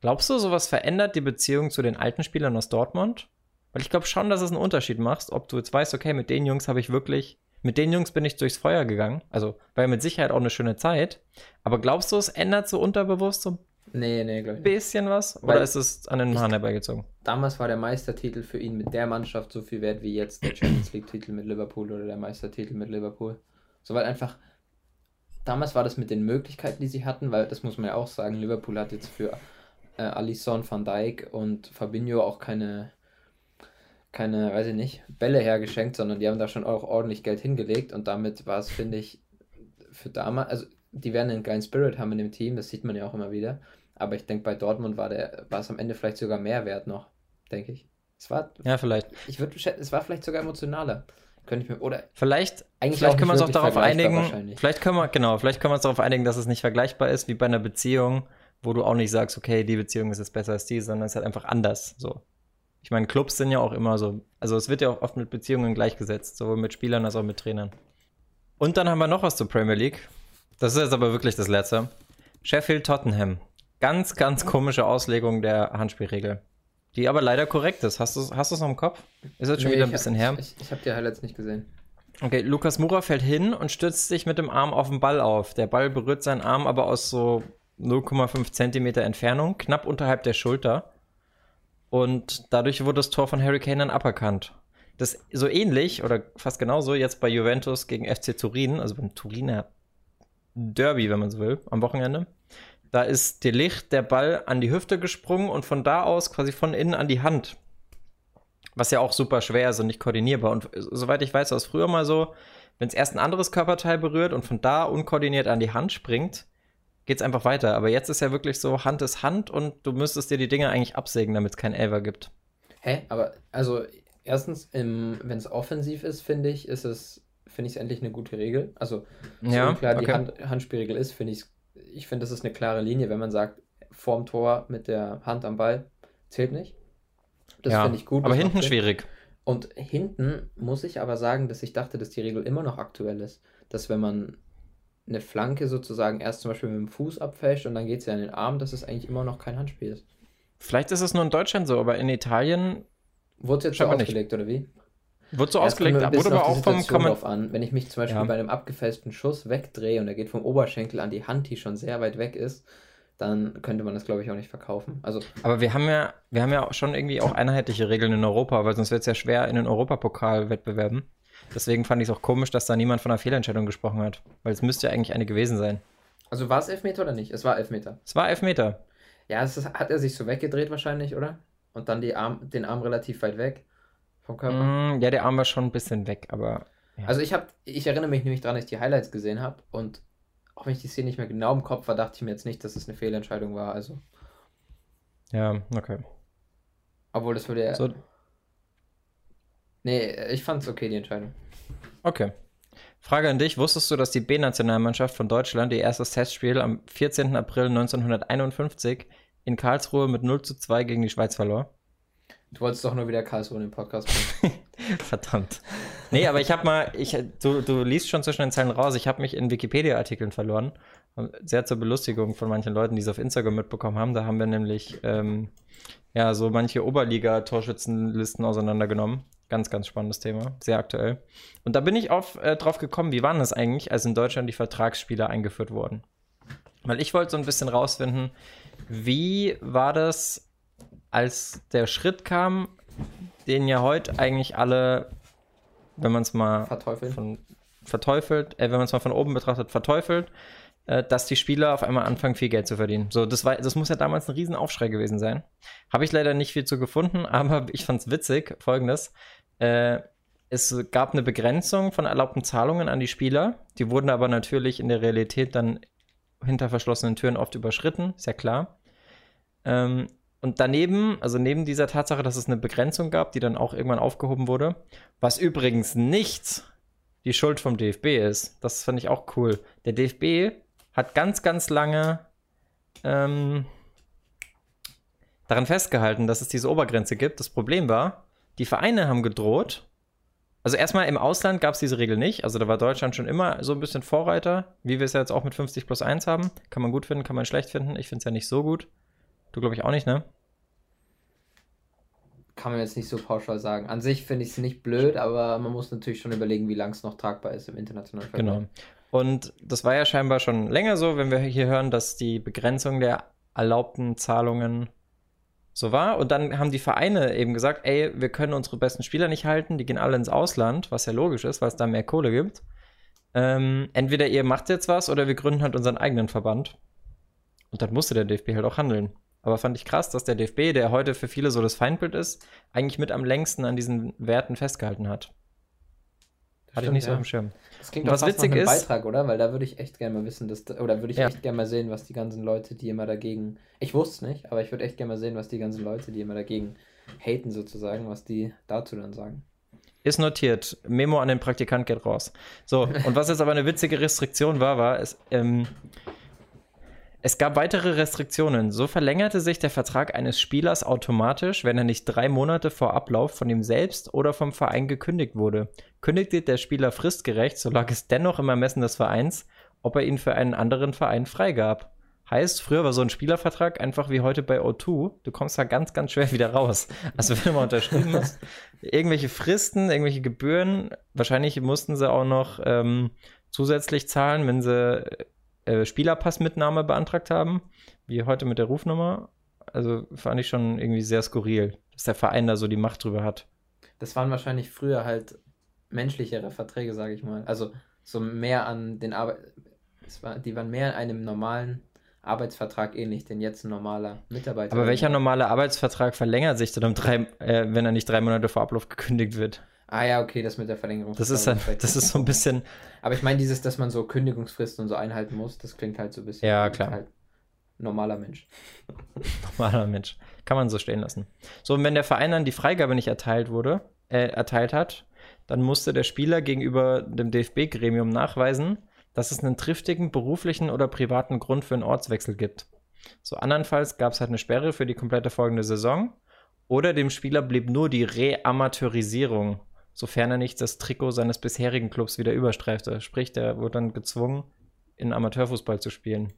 Glaubst du, sowas verändert die Beziehung zu den alten Spielern aus Dortmund? Weil ich glaube schon, dass es einen Unterschied macht, ob du jetzt weißt, okay, mit den Jungs habe ich wirklich, mit den Jungs bin ich durchs Feuer gegangen. Also war ja mit Sicherheit auch eine schöne Zeit. Aber glaubst du, es ändert so unterbewusst so ein Nee, nee, ich nicht. bisschen was? Weil Oder ist es an den Haaren herbeigezogen? Damals war der Meistertitel für ihn mit der Mannschaft so viel wert wie jetzt der Champions League-Titel mit Liverpool oder der Meistertitel mit Liverpool. So, weil einfach, damals war das mit den Möglichkeiten, die sie hatten, weil das muss man ja auch sagen, Liverpool hat jetzt für äh, Alisson, Van Dijk und Fabinho auch keine, keine, weiß ich nicht, Bälle hergeschenkt, sondern die haben da schon auch ordentlich Geld hingelegt und damit war es, finde ich, für damals, also die werden einen geilen Spirit haben in dem Team, das sieht man ja auch immer wieder. Aber ich denke, bei Dortmund war der, war es am Ende vielleicht sogar mehr wert noch, denke ich. Es war, Ja, vielleicht. ich würde, es war vielleicht sogar emotionaler. Könnte ich mir, oder Vielleicht, Eigentlich vielleicht können wir uns auch darauf einigen. Vielleicht können wir, genau, vielleicht können wir uns darauf einigen, dass es nicht vergleichbar ist wie bei einer Beziehung, wo du auch nicht sagst, okay, die Beziehung ist jetzt besser als die, sondern es ist halt einfach anders. So. Ich meine, Clubs sind ja auch immer so. Also es wird ja auch oft mit Beziehungen gleichgesetzt, sowohl mit Spielern als auch mit Trainern. Und dann haben wir noch was zur Premier League. Das ist jetzt aber wirklich das letzte. Sheffield Tottenham. Ganz, ganz komische Auslegung der Handspielregel. die aber leider korrekt ist. Hast du es hast noch im Kopf? Ist jetzt schon Nee, wieder ein bisschen hab, her. Ich, ich habe die Highlights nicht gesehen. Okay, Lukas Mura fällt hin und stützt sich mit dem Arm auf den Ball auf. Der Ball berührt seinen Arm aber aus so 0,5 Zentimeter Entfernung, knapp unterhalb der Schulter. Und dadurch wurde das Tor von Harry Kane dann aberkannt. Das so ähnlich oder fast genauso jetzt bei Juventus gegen FC Turin, also beim Turiner Derby, wenn man so will, am Wochenende. Da ist De Licht der Ball an die Hüfte gesprungen und von da aus quasi von innen an die Hand. Was ja auch super schwer ist und nicht koordinierbar. Und soweit ich weiß, war es früher mal so, wenn es erst ein anderes Körperteil berührt und von da unkoordiniert an die Hand springt, geht es einfach weiter. Aber jetzt ist ja wirklich so, Hand ist Hand und du müsstest dir die Dinge eigentlich absägen, damit es kein Elver gibt. Hä? Aber, also, erstens, wenn es offensiv ist, finde ich, ist es, finde ich es endlich eine gute Regel. Also, so Ja, klar die okay. Hand, Handspielregel ist, finde ich, ich finde, das ist eine klare Linie, wenn man sagt, vorm Tor mit der Hand am Ball zählt nicht. Das ja, finde ich gut. aber hinten Sinn. schwierig. Und hinten muss ich aber sagen, dass ich dachte, dass die Regel immer noch aktuell ist. Dass wenn man eine Flanke sozusagen erst zum Beispiel mit dem Fuß abfälscht und dann geht ja in den Arm, dass es eigentlich immer noch kein Handspiel ist. Vielleicht ist es nur in Deutschland so, aber in Italien Wurde es jetzt so Scheinbar nicht. ausgelegt, oder wie? wird so Ja, ausgelegt, ein wurde aber auch vom drauf an. Wenn ich mich zum Beispiel Ja. bei einem abgefälschten Schuss wegdrehe und er geht vom Oberschenkel an die Hand, die schon sehr weit weg ist, dann könnte man das, glaube ich, auch nicht verkaufen. Also, Aber wir haben ja, wir haben ja auch schon irgendwie auch einheitliche Regeln in Europa, weil sonst wird es ja schwer in den Europapokal-Wettbewerben. Deswegen fand ich es auch komisch, dass da niemand von einer Fehlentscheidung gesprochen hat. Weil es müsste ja eigentlich eine gewesen sein. also war es Elfmeter oder nicht? Es war Elfmeter. Es war Elfmeter. Ja, es ist, hat er sich so weggedreht wahrscheinlich, oder? Und dann die Arm, den Arm relativ weit weg vom Körper. Mm, ja, der Arm war schon ein bisschen weg, aber ja. Also ich habe, ich erinnere mich nämlich daran, dass ich die Highlights gesehen habe und auch wenn ich die Szene nicht mehr genau im Kopf war, dachte ich mir jetzt nicht, dass es eine Fehlentscheidung war. Also, ja, okay. obwohl das würde ja. So, Nee, ich fand es okay, die Entscheidung. okay. Frage an dich: Wusstest du, dass die B-Nationalmannschaft von Deutschland ihr erstes Testspiel am 14. April 1951 in Karlsruhe mit 0 zu 2 gegen die Schweiz verlor? Du wolltest doch nur wieder Karlsruhe in den Podcast bringen. Verdammt. Nee, aber ich habe mal, ich, du, du liest schon zwischen den Zeilen raus, ich habe mich in Wikipedia-Artikeln verloren. Sehr zur Belustigung von manchen Leuten, die es auf Instagram mitbekommen haben. Da haben wir nämlich ähm, ja so manche Oberliga-Torschützenlisten auseinandergenommen. Ganz, ganz spannendes Thema, sehr aktuell. Und da bin ich auf, äh, drauf gekommen, wie waren das eigentlich, als in Deutschland die Vertragsspieler eingeführt wurden? Weil ich wollte so ein bisschen rausfinden, wie war das, als der Schritt kam, den ja heute eigentlich alle, wenn man es mal Verteufeln. von verteufelt, äh, wenn man es mal von oben betrachtet, verteufelt, äh, dass die Spieler auf einmal anfangen, viel Geld zu verdienen. So, das war, das muss ja damals ein Riesenaufschrei gewesen sein. Habe ich leider nicht viel zu gefunden, aber ich fand es witzig, folgendes. Äh, es gab eine Begrenzung von erlaubten Zahlungen an die Spieler. Die wurden aber natürlich in der Realität dann hinter verschlossenen Türen oft überschritten, ist ja klar. Ähm, und daneben, also neben dieser Tatsache, dass es eine Begrenzung gab, die dann auch irgendwann aufgehoben wurde, was übrigens nicht die Schuld vom DFB ist, das fand ich auch cool. Der DFB hat ganz, ganz lange ähm, daran festgehalten, dass es diese Obergrenze gibt. Das Problem war, die Vereine haben gedroht. Also erstmal im Ausland gab es diese Regel nicht. Also da war Deutschland schon immer so ein bisschen Vorreiter, wie wir es ja jetzt auch mit 50 plus 1 haben. Kann man gut finden, kann man schlecht finden. Ich finde es ja nicht so gut. Du glaube ich auch nicht, ne? Kann man jetzt nicht so pauschal sagen. An sich finde ich es nicht blöd, aber man muss natürlich schon überlegen, wie lang es noch tragbar ist im internationalen Vergleich. Genau. Und das war ja scheinbar schon länger so, wenn wir hier hören, dass die Begrenzung der erlaubten Zahlungen so war. Und dann haben die Vereine eben gesagt, ey, wir können unsere besten Spieler nicht halten, die gehen alle ins Ausland, was ja logisch ist, weil es da mehr Kohle gibt. Ähm, entweder ihr macht jetzt was oder wir gründen halt unseren eigenen Verband. Und dann musste der DFB halt auch handeln. Aber fand ich krass, dass der DFB, der heute für viele so das Feindbild ist, eigentlich mit am längsten an diesen Werten festgehalten hat. Hatte ich nicht so ja. auf dem Schirm. Das klingt doch was fast witzig nach einem ist- Beitrag, oder? Weil da würde ich echt gerne mal wissen, dass, oder würde ich Ja. echt gerne mal sehen, was die ganzen Leute, die immer dagegen, ich wusste es nicht, aber ich würde echt gerne mal sehen, was die ganzen Leute, die immer dagegen haten sozusagen, was die dazu dann sagen. Ist notiert. Memo an den Praktikant geht raus. So, und was jetzt aber eine witzige Restriktion war, war, es, ähm, es gab weitere Restriktionen. So verlängerte sich der Vertrag eines Spielers automatisch, wenn er nicht drei Monate vor Ablauf von ihm selbst oder vom Verein gekündigt wurde. Kündigte der Spieler fristgerecht, so lag es dennoch im Ermessen des Vereins, ob er ihn für einen anderen Verein freigab. Heißt, früher war so ein Spielervertrag einfach wie heute bei O2. Du kommst da ganz, ganz schwer wieder raus. Also wenn du mal unterschrieben hast, irgendwelche Fristen, irgendwelche Gebühren, wahrscheinlich mussten sie auch noch ähm, zusätzlich zahlen, wenn sie äh, Spielerpassmitnahme beantragt haben, wie heute mit der Rufnummer. Also fand ich schon irgendwie sehr skurril, dass der Verein da so die Macht drüber hat. Das waren wahrscheinlich früher halt menschlichere Verträge, sage ich mal. Also so mehr an den Arbeit, war, die waren mehr in einem normalen Arbeitsvertrag ähnlich, den jetzt ein normaler Mitarbeiter. Aber welcher normale Arbeitsvertrag verlängert sich denn um drei, äh, wenn er nicht drei Monate vor Ablauf gekündigt wird? Ah ja, okay, das mit der Verlängerung. Das ist, halt, das ist so ein bisschen. Aber ich meine, dieses, dass man so Kündigungsfristen und so einhalten muss, das klingt halt so ein bisschen. Ja, klar. Halt normaler Mensch. normaler Mensch. Kann man so stehen lassen. So, und wenn der Verein dann die Freigabe nicht erteilt wurde, äh, erteilt hat, dann musste der Spieler gegenüber dem DFB-Gremium nachweisen, dass es einen triftigen beruflichen oder privaten Grund für einen Ortswechsel gibt. So andernfalls gab es halt eine Sperre für die komplette folgende Saison oder dem Spieler blieb nur die Reamateurisierung, sofern er nicht das Trikot seines bisherigen Clubs wieder überstreifte. Sprich, der wurde dann gezwungen, in Amateurfußball zu spielen.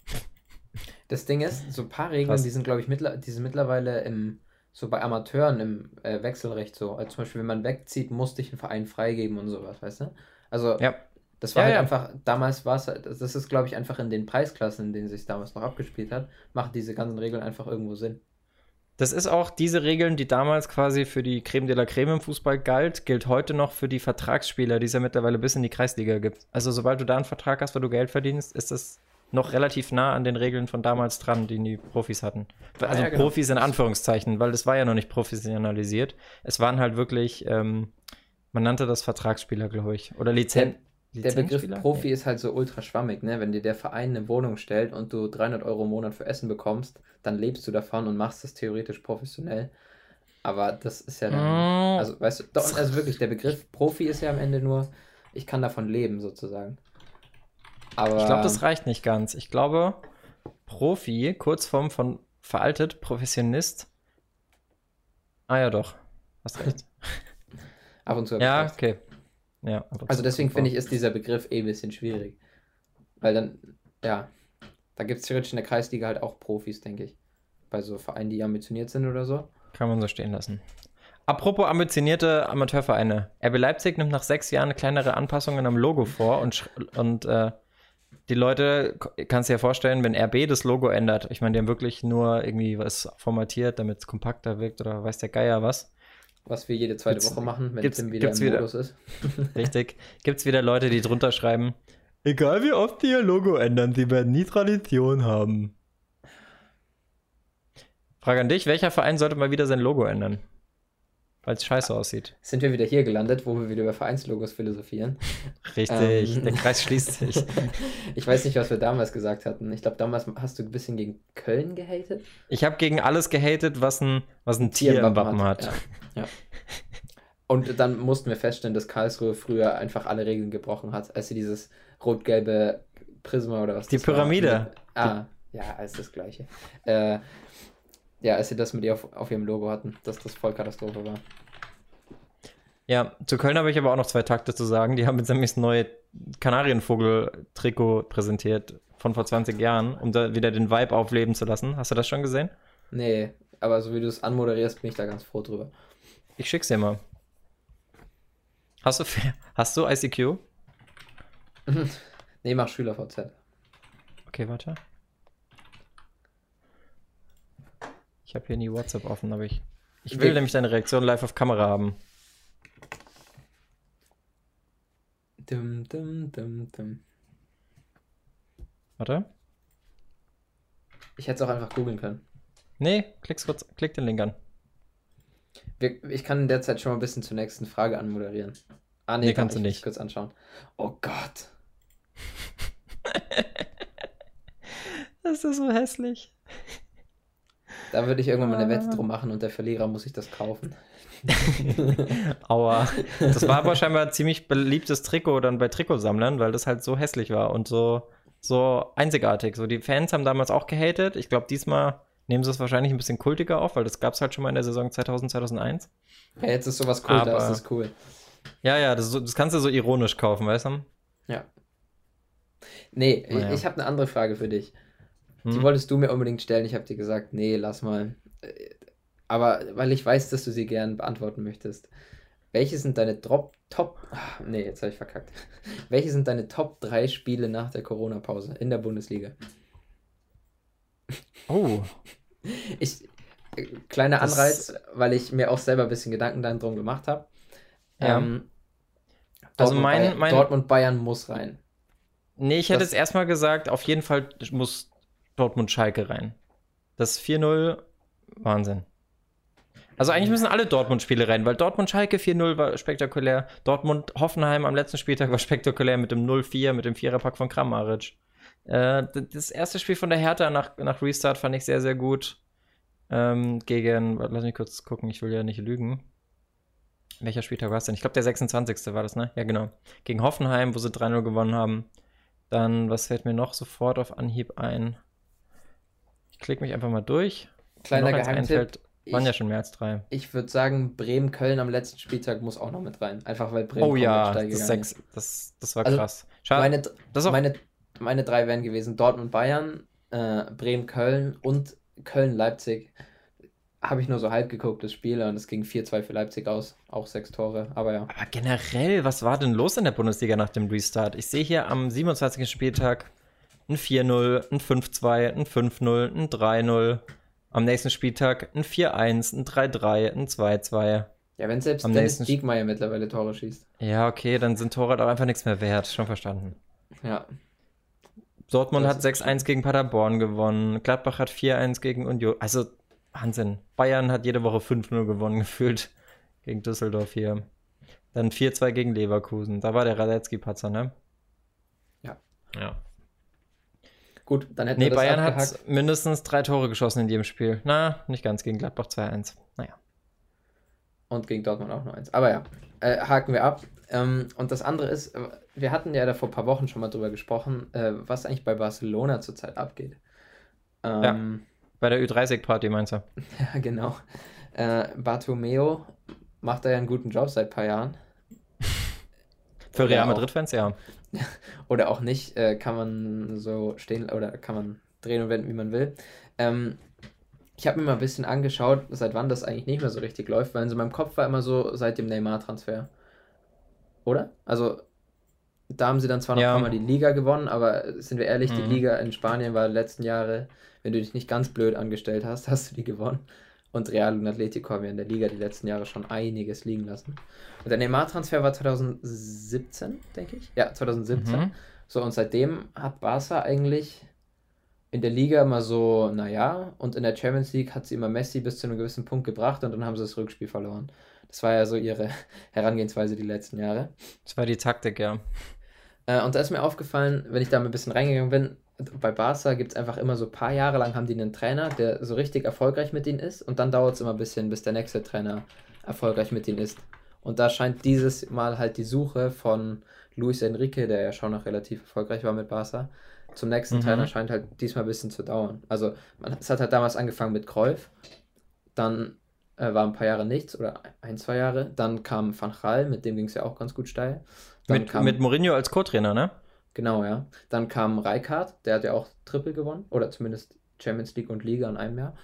Das Ding ist, so ein paar Regeln, Krass. die sind, glaube ich, mittler die sind mittlerweile im, so bei Amateuren im äh, Wechselrecht so. Also zum Beispiel, wenn man wegzieht, musste ich einen Verein freigeben und sowas, weißt du? Also ja. Das war ja, halt ja. einfach, damals war es, halt, das ist, glaube ich, einfach in den Preisklassen, in denen sich damals noch abgespielt hat, machen diese ganzen Regeln einfach irgendwo Sinn. Das ist auch diese Regeln, die damals quasi für die Creme de la Creme im Fußball galt, gilt heute noch für die Vertragsspieler, die es ja mittlerweile bis in die Kreisliga gibt. Also sobald du da einen Vertrag hast, wo du Geld verdienst, ist das noch relativ nah an den Regeln von damals dran, die die Profis hatten. Also ja, genau. Profis in Anführungszeichen, weil das war ja noch nicht professionalisiert. Es waren halt wirklich, ähm, man nannte das Vertragsspieler, glaube ich. Oder Lizenz der Begriff Profi ist halt so ultra schwammig, ne? Wenn dir der Verein eine Wohnung stellt und du 300 Euro im Monat für Essen bekommst, dann lebst du davon und machst das theoretisch professionell. Aber das ist ja dann, mm. also weißt du, doch, also wirklich, der Begriff Profi ist ja am Ende nur, ich kann davon leben sozusagen. Aber ich glaube, das reicht nicht ganz. Ich glaube, Profi, Kurzform von veraltet, Professionist. Ah ja, doch. Hast recht. Ab und zu. Ja, okay. Ja, also deswegen finde ich, ist dieser Begriff eh ein bisschen schwierig. Weil dann, ja, da gibt es theoretisch in der Kreisliga halt auch Profis, denke ich. Bei so Vereinen, die ambitioniert sind oder so. Kann man so stehen lassen. Apropos ambitionierte Amateurvereine. RB Leipzig nimmt nach sechs Jahren kleinere Anpassungen am Logo vor und, und äh, die Leute, kannst du dir vorstellen, wenn RB das Logo ändert, ich meine, die haben wirklich nur irgendwie was formatiert, damit es kompakter wirkt oder weiß der Geier was. Was wir jede zweite gibt's, Woche machen, wenn Tim wieder im wieder, Modus ist. Richtig. Gibt es wieder Leute, die drunter schreiben, egal wie oft die ihr Logo ändern, sie werden nie Tradition haben. Frage an dich, welcher Verein sollte mal wieder sein Logo ändern? Weil es scheiße aussieht. Sind wir wieder hier gelandet, wo wir wieder über Vereinslogos philosophieren? Richtig, ähm, der Kreis schließt sich. ich weiß nicht, was wir damals gesagt hatten. Ich glaube, damals hast du ein bisschen gegen Köln gehatet. Ich habe gegen alles gehatet, was ein, was ein Tier, Tier im Wappen hat. hat. Ja. ja. Und dann mussten wir feststellen, dass Karlsruhe früher einfach alle Regeln gebrochen hat, als sie dieses rot-gelbe Prisma oder was Die Pyramide. War. ah, ja, alles das gleiche. Äh, ja, als sie das mit ihr auf, auf ihrem Logo hatten, dass das Vollkatastrophe war. Ja, zu Köln habe ich aber auch noch zwei Takte zu sagen. Die haben jetzt nämlich das neue Kanarienvogel-Trikot präsentiert von vor 20 Jahren, um da wieder den Vibe aufleben zu lassen. Hast du das schon gesehen? Nee, aber so wie du es anmoderierst, bin ich da ganz froh drüber. Ich schick's dir mal. Hast du, hast du ICQ? nee, mach SchülerVZ. Okay, warte. Ich habe hier nie WhatsApp offen, aber ich. Ich will nämlich deine Reaktion live auf Kamera haben. Dum, dum, dum, dum. Warte. Ich hätte es auch einfach googeln können. Nee, klick's kurz, klick den Link an. ich kann in der Zeit schon mal ein bisschen zur nächsten Frage anmoderieren. Ah, nee, nee kannst du nicht. kurz anschauen. Oh Gott. das ist so hässlich. Da würde ich irgendwann mal eine Wette drum machen und der Verlierer muss sich das kaufen. Aua. Das war aber scheinbar ein ziemlich beliebtes Trikot dann bei Trikotsammlern, weil das halt so hässlich war und so, so einzigartig. So, die Fans haben damals auch gehatet. Ich glaube, diesmal nehmen sie es wahrscheinlich ein bisschen kultiger auf, weil das gab es halt schon mal in der Saison 2000, 2001. Ja, jetzt ist sowas cool, aber, da ist das cool. Ja, ja, das, das, kannst du so ironisch kaufen, weißt du? Ja. Nee, naja. ich, ich habe eine andere Frage für dich. Die Hm? wolltest du mir unbedingt stellen. Ich habe dir gesagt, nee, lass mal. Aber weil ich weiß, dass du sie gern beantworten möchtest. Welche sind deine Top, Top, ah, nee, jetzt habe ich verkackt. Welche sind deine Top 3 Spiele nach der Corona-Pause in der Bundesliga? Oh, Ich, äh, kleiner Das- Anreiz, weil ich mir auch selber ein bisschen Gedanken dann drum gemacht habe. Ja. Ähm, Also Dortmund, mein- Bayern, mein- Dortmund Bayern muss rein. nee, ich hätte Das- jetzt erstmal gesagt, auf jeden Fall muss Dortmund-Schalke rein. Das 4-0, Wahnsinn. Also eigentlich müssen alle Dortmund-Spiele rein, weil Dortmund-Schalke 4-0 war spektakulär. Dortmund-Hoffenheim am letzten Spieltag war spektakulär mit dem 0-4, mit dem Viererpack von Kramaric. Äh, das erste Spiel von der Hertha nach, nach Restart fand ich sehr, sehr gut. Ähm, gegen, lass mich kurz gucken, ich will ja nicht lügen. Welcher Spieltag war es denn? Ich glaube, der 26. war das, ne? Ja, genau. Gegen Hoffenheim, wo sie 3-0 gewonnen haben. Dann, was fällt mir noch sofort auf Anhieb ein? Klicke mich einfach mal durch. Kleiner Geheimtipp. waren ja Ich, schon mehr als drei. ich würde sagen, Bremen-Köln am letzten Spieltag muss auch noch mit rein. Einfach weil Bremen Oh ja, das, sechs, das, das war Also, krass. Schade. Meine, das auch, meine, meine drei wären gewesen Dortmund-Bayern, äh, Bremen-Köln und Köln-Leipzig. Habe ich nur so halb geguckt, das Spiel, und es ging 4-2 für Leipzig aus. Auch sechs Tore, aber ja. aber generell, was war denn los in der Bundesliga nach dem Restart? Ich sehe hier am 27. Spieltag ein 4-0, ein 5-2, ein 5-0, ein 3-0. Am nächsten Spieltag ein 4-1, ein 3-3, ein 2-2. Ja, wenn selbst Am Dennis nächsten- Diekmeyer mittlerweile Tore schießt. Ja, okay, dann sind Tore doch einfach nichts mehr wert. Schon verstanden. Ja, Dortmund Das hat ist 6-1 gegen Paderborn gewonnen. Gladbach hat 4-1 gegen Union. Also, Wahnsinn. Bayern hat jede Woche 5-0 gewonnen, gefühlt. Gegen Düsseldorf hier. Dann 4-2 gegen Leverkusen. Da war der Radetzky-Patzer, ne? Ja. Ja. Gut, dann hätten Nee, wir das Bayern abgehakt. hat mindestens drei Tore geschossen in jedem Spiel. Na, nicht ganz. Gegen Gladbach 2-1. Naja. Und gegen Dortmund auch noch eins. Aber ja, äh, haken wir ab. Ähm, und das andere ist, äh, wir hatten ja da vor ein paar Wochen schon mal drüber gesprochen, äh, was eigentlich bei Barcelona zurzeit abgeht. Ähm, Bei der Ü30-Party meinst du? ja. genau. Äh, Bartomeo macht da ja einen guten Job seit ein paar Jahren. Für Real Madrid-Fans, ja. Oder auch nicht, äh, kann man so stehen oder kann man drehen und wenden, wie man will. Ähm, ich habe mir mal ein bisschen angeschaut, seit wann das eigentlich nicht mehr so richtig läuft, weil in so meinem Kopf war immer so seit dem Neymar-Transfer. Oder? Also, da haben sie dann zwar noch Ja. ein paar Mal die Liga gewonnen, aber sind wir ehrlich, die Mhm. Liga in Spanien war die letzten Jahre, wenn du dich nicht ganz blöd angestellt hast, hast du die gewonnen. Und Real und Atletico haben ja in der Liga die letzten Jahre schon einiges liegen lassen. Und der Neymar-Transfer war 2017, denke ich. Ja, 2017. Mhm. So, und seitdem hat Barca eigentlich in der Liga immer so, naja, und in der Champions League hat sie immer Messi bis zu einem gewissen Punkt gebracht und dann haben sie das Rückspiel verloren. Das war ja so ihre Herangehensweise die letzten Jahre. Das war die Taktik, ja. Äh, und da ist mir aufgefallen, wenn ich da mal ein bisschen reingegangen bin, bei Barca gibt es einfach immer so ein paar Jahre lang haben die einen Trainer, der so richtig erfolgreich mit ihnen ist und dann dauert es immer ein bisschen, bis der nächste Trainer erfolgreich mit ihnen ist. Und da scheint dieses Mal halt die Suche von Luis Enrique, der ja schon noch relativ erfolgreich war mit Barca, zum nächsten Mhm. Trainer scheint halt diesmal ein bisschen zu dauern. Also man, es hat halt damals angefangen mit Cruyff, dann äh, war ein paar Jahre nichts oder ein, zwei Jahre, dann kam Van Gaal, mit dem ging es ja auch ganz gut steil. Dann Mit, kam, mit Mourinho als Co-Trainer, ne? Genau, ja. Dann kam Rijkaard, der hat ja auch Triple gewonnen. Oder zumindest Champions League und Liga in einem Jahr.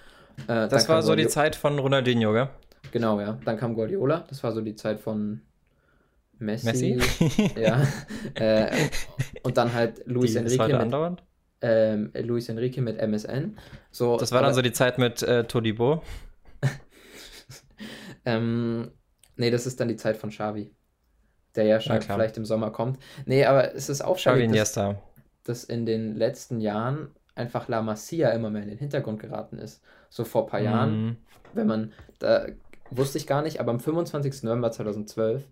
Äh, Das war so die Zeit von Ronaldinho, gell? Genau, ja. Dann kam Guardiola, das war so die Zeit von Messi. Messi? Ja. äh, und dann halt Luis Die ist Enrique heute mit, andauernd. ähm, Luis Enrique mit MSN. So, Das war dann aber- so die Zeit mit äh, Todibo. Ähm, nee, das ist dann die Zeit von Xavi. Der ja schon vielleicht im Sommer kommt. Nee, aber es ist auffällig, dass, dass in den letzten Jahren einfach La Masia immer mehr in den Hintergrund geraten ist. So vor ein paar Jahren, Mhm. wenn man, da wusste ich gar nicht, aber am 25. November 2012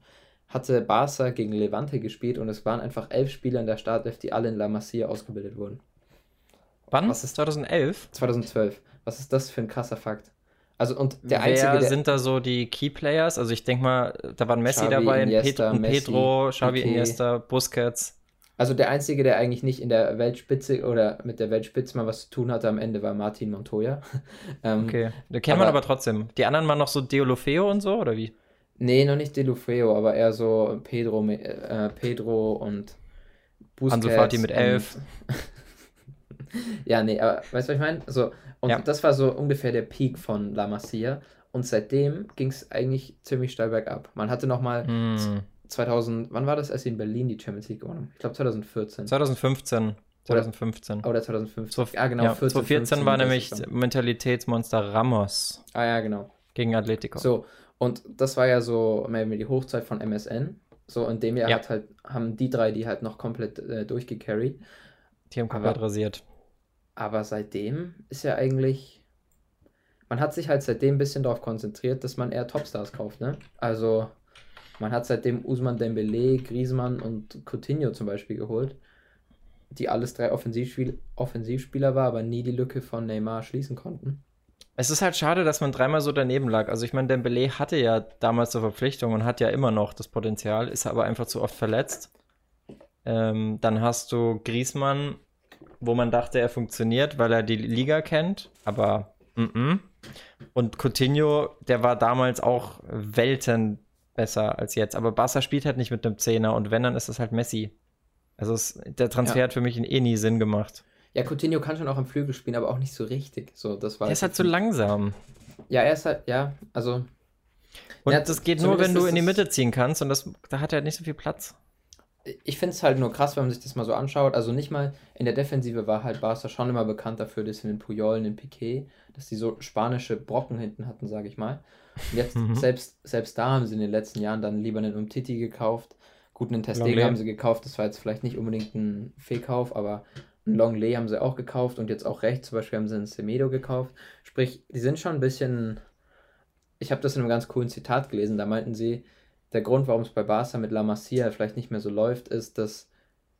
hatte Barca gegen Levante gespielt und es waren einfach elf Spieler in der Startelf, die alle in La Masia ausgebildet wurden. Wann? Was ist- 2011? 2012. Was ist das für ein krasser Fakt? Also und der Wer einzige, der, sind da so die Key Players? Also ich denke mal, da waren Messi Xavi, dabei, Iniesta, Pedro, ein Messi, Pedro Xavi Piqué. Iniesta, Busquets. also der einzige, der eigentlich nicht in der Weltspitze oder mit der Weltspitze mal was zu tun hatte am Ende, war Martin Montoya. ähm, Okay, da kennt man aber- trotzdem. Die anderen waren noch so Deolofeo und so, oder wie? Nee, noch nicht Delufeo, aber eher so Pedro, äh, Pedro und Busquets. Ansu Fati mit elf. ja, nee, aber weißt du, was ich meine? So, und Ja. das war so ungefähr der Peak von La Masia. Und seitdem ging es eigentlich ziemlich steil bergab. Man hatte nochmal Hm. 2000, wann war das, als sie in Berlin die Champions League gewonnen haben? Ich glaube 2014. 2015. 2015. Oder 2015. Zwo- ja, genau. ja, 14, 2014 war 15 nämlich Mentalitätsmonster Ramos Ah ja, genau. gegen Atletico. So, und das war ja so mehr oder die Hochzeit von MSN. So, in dem Jahr Ja. hat halt, haben die drei die halt noch komplett äh, durchgecarried. Die haben komplett Aber- rasiert. Aber seitdem ist ja eigentlich. Man hat sich halt seitdem ein bisschen darauf konzentriert, dass man eher Topstars kauft, ne? Also, man hat seitdem Usman Dembele, Griezmann und Coutinho zum Beispiel geholt, die alles drei Offensivspiel Offensivspieler war, aber nie die Lücke von Neymar schließen konnten. Es ist halt schade, dass man dreimal so daneben lag. Also ich meine, Dembele hatte ja damals zur Verpflichtung und hat ja immer noch das Potenzial, ist aber einfach zu oft verletzt. Ähm, dann hast du Griezmann, wo man dachte, er funktioniert, weil er die Liga kennt, aber mhm. Und Coutinho, der war damals auch Welten besser als jetzt. Aber Barca spielt halt nicht mit einem Zehner und wenn, dann ist es halt Messi. Also es, der Transfer Ja. hat für mich in eh nie Sinn gemacht. Ja, Coutinho kann schon auch am Flügel spielen, aber auch nicht so richtig. So, das war Der ist halt zu langsam. Ja, er ist halt, ja, also Und Ja, das geht nur, wenn du in die Mitte ziehen kannst und das, da hat er halt nicht so viel Platz. Ich finde es halt nur krass, wenn man sich das mal so anschaut. Also nicht mal in der Defensive war halt Barca schon immer bekannt dafür, dass sie den Puyol, den Piquet, dass die so spanische Brocken hinten hatten, sage ich mal. Und jetzt, Mhm. selbst, selbst da haben sie in den letzten Jahren dann lieber einen Umtiti gekauft. Gut, einen Testegen haben sie gekauft, das war jetzt vielleicht nicht unbedingt ein Fehlkauf, aber einen Longley haben sie auch gekauft und jetzt auch rechts, zum Beispiel haben sie einen Semedo gekauft. Sprich, die sind schon ein bisschen. Ich habe das in einem ganz coolen Zitat gelesen, da meinten sie, der Grund, warum es bei Barca mit La Masia vielleicht nicht mehr so läuft, ist, dass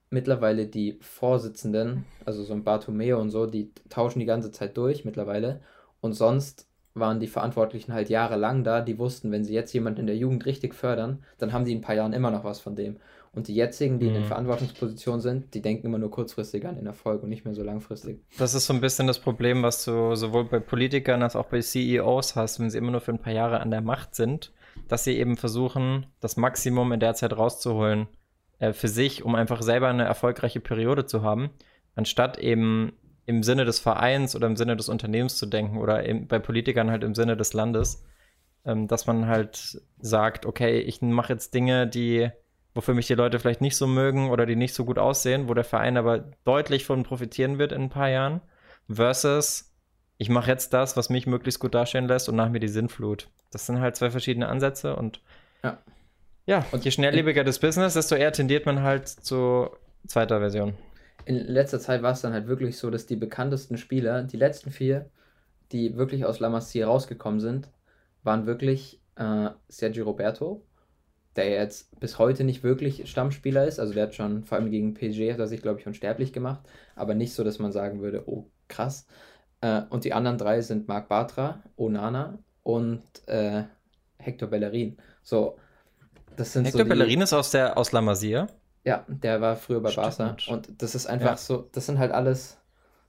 mittlerweile die Vorsitzenden, also so ein Bartomeo und so, die tauschen die ganze Zeit durch mittlerweile. Und sonst waren die Verantwortlichen halt jahrelang da, die wussten, wenn sie jetzt jemanden in der Jugend richtig fördern, dann haben die in ein paar Jahren immer noch was von dem. Und die jetzigen, die in den Mhm. Verantwortungspositionen sind, die denken immer nur kurzfristig an den Erfolg und nicht mehr so langfristig. Das ist so ein bisschen das Problem, was du sowohl bei Politikern als auch bei CEOs hast, wenn sie immer nur für ein paar Jahre an der Macht sind, dass sie eben versuchen, das Maximum in der Zeit rauszuholen äh, für sich, um einfach selber eine erfolgreiche Periode zu haben, anstatt eben im Sinne des Vereins oder im Sinne des Unternehmens zu denken oder bei Politikern halt im Sinne des Landes, ähm, dass man halt sagt, okay, ich mache jetzt Dinge, die wofür mich die Leute vielleicht nicht so mögen oder die nicht so gut aussehen, wo der Verein aber deutlich von profitieren wird in ein paar Jahren, versus ich mache jetzt das, was mich möglichst gut dastehen lässt und nach mir die Sinnflut. Das sind halt zwei verschiedene Ansätze und Ja. ja, Und je schnelllebiger das Business, desto eher tendiert man halt zu zweiter Version. In letzter Zeit war es dann halt wirklich so, dass die bekanntesten Spieler, die letzten vier, die wirklich aus La Masia rausgekommen sind, waren wirklich äh, Sergio Roberto, der jetzt bis heute nicht wirklich Stammspieler ist. Also der hat schon, vor allem gegen PSG, hat er sich, glaube ich, unsterblich gemacht, aber nicht so, dass man sagen würde, oh krass. Äh, und die anderen drei sind Marc Bartra, Onana und äh, Hector Bellerin. So, das sind Hector so die, Bellerin ist aus der aus La Masia. Ja, der war früher bei Stimmt. Barca. Und das ist einfach Ja. so, das sind halt alles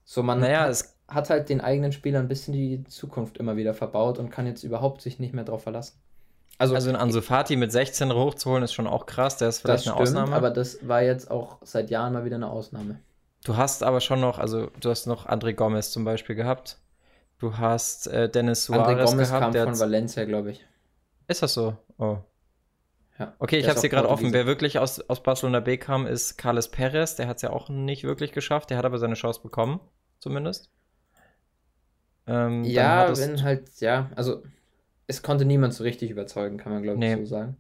so, man Naja, hat, es hat halt den eigenen Spielern ein bisschen die Zukunft immer wieder verbaut und kann jetzt überhaupt sich nicht mehr drauf verlassen. Also, also einen Ansu Fati mit 16 hochzuholen ist schon auch krass, der ist das vielleicht eine stimmt, Ausnahme. aber das war jetzt auch seit Jahren mal wieder eine Ausnahme. Du hast aber schon noch, also du hast noch André Gomez zum Beispiel gehabt. Du hast äh, Dennis Suarez André Gomez gehabt. kam der von Valencia, glaube ich. ist das so? Oh. Ja. Okay, ich habe auch gerade offen. Wer wirklich aus, aus Barcelona B kam, ist Carles Perez. Der hat es ja auch nicht wirklich geschafft. Der hat aber seine Chance bekommen, zumindest. Ähm, Ja, wenn halt, ja, also es konnte niemand so richtig überzeugen, kann man glaube ich Nee. so sagen.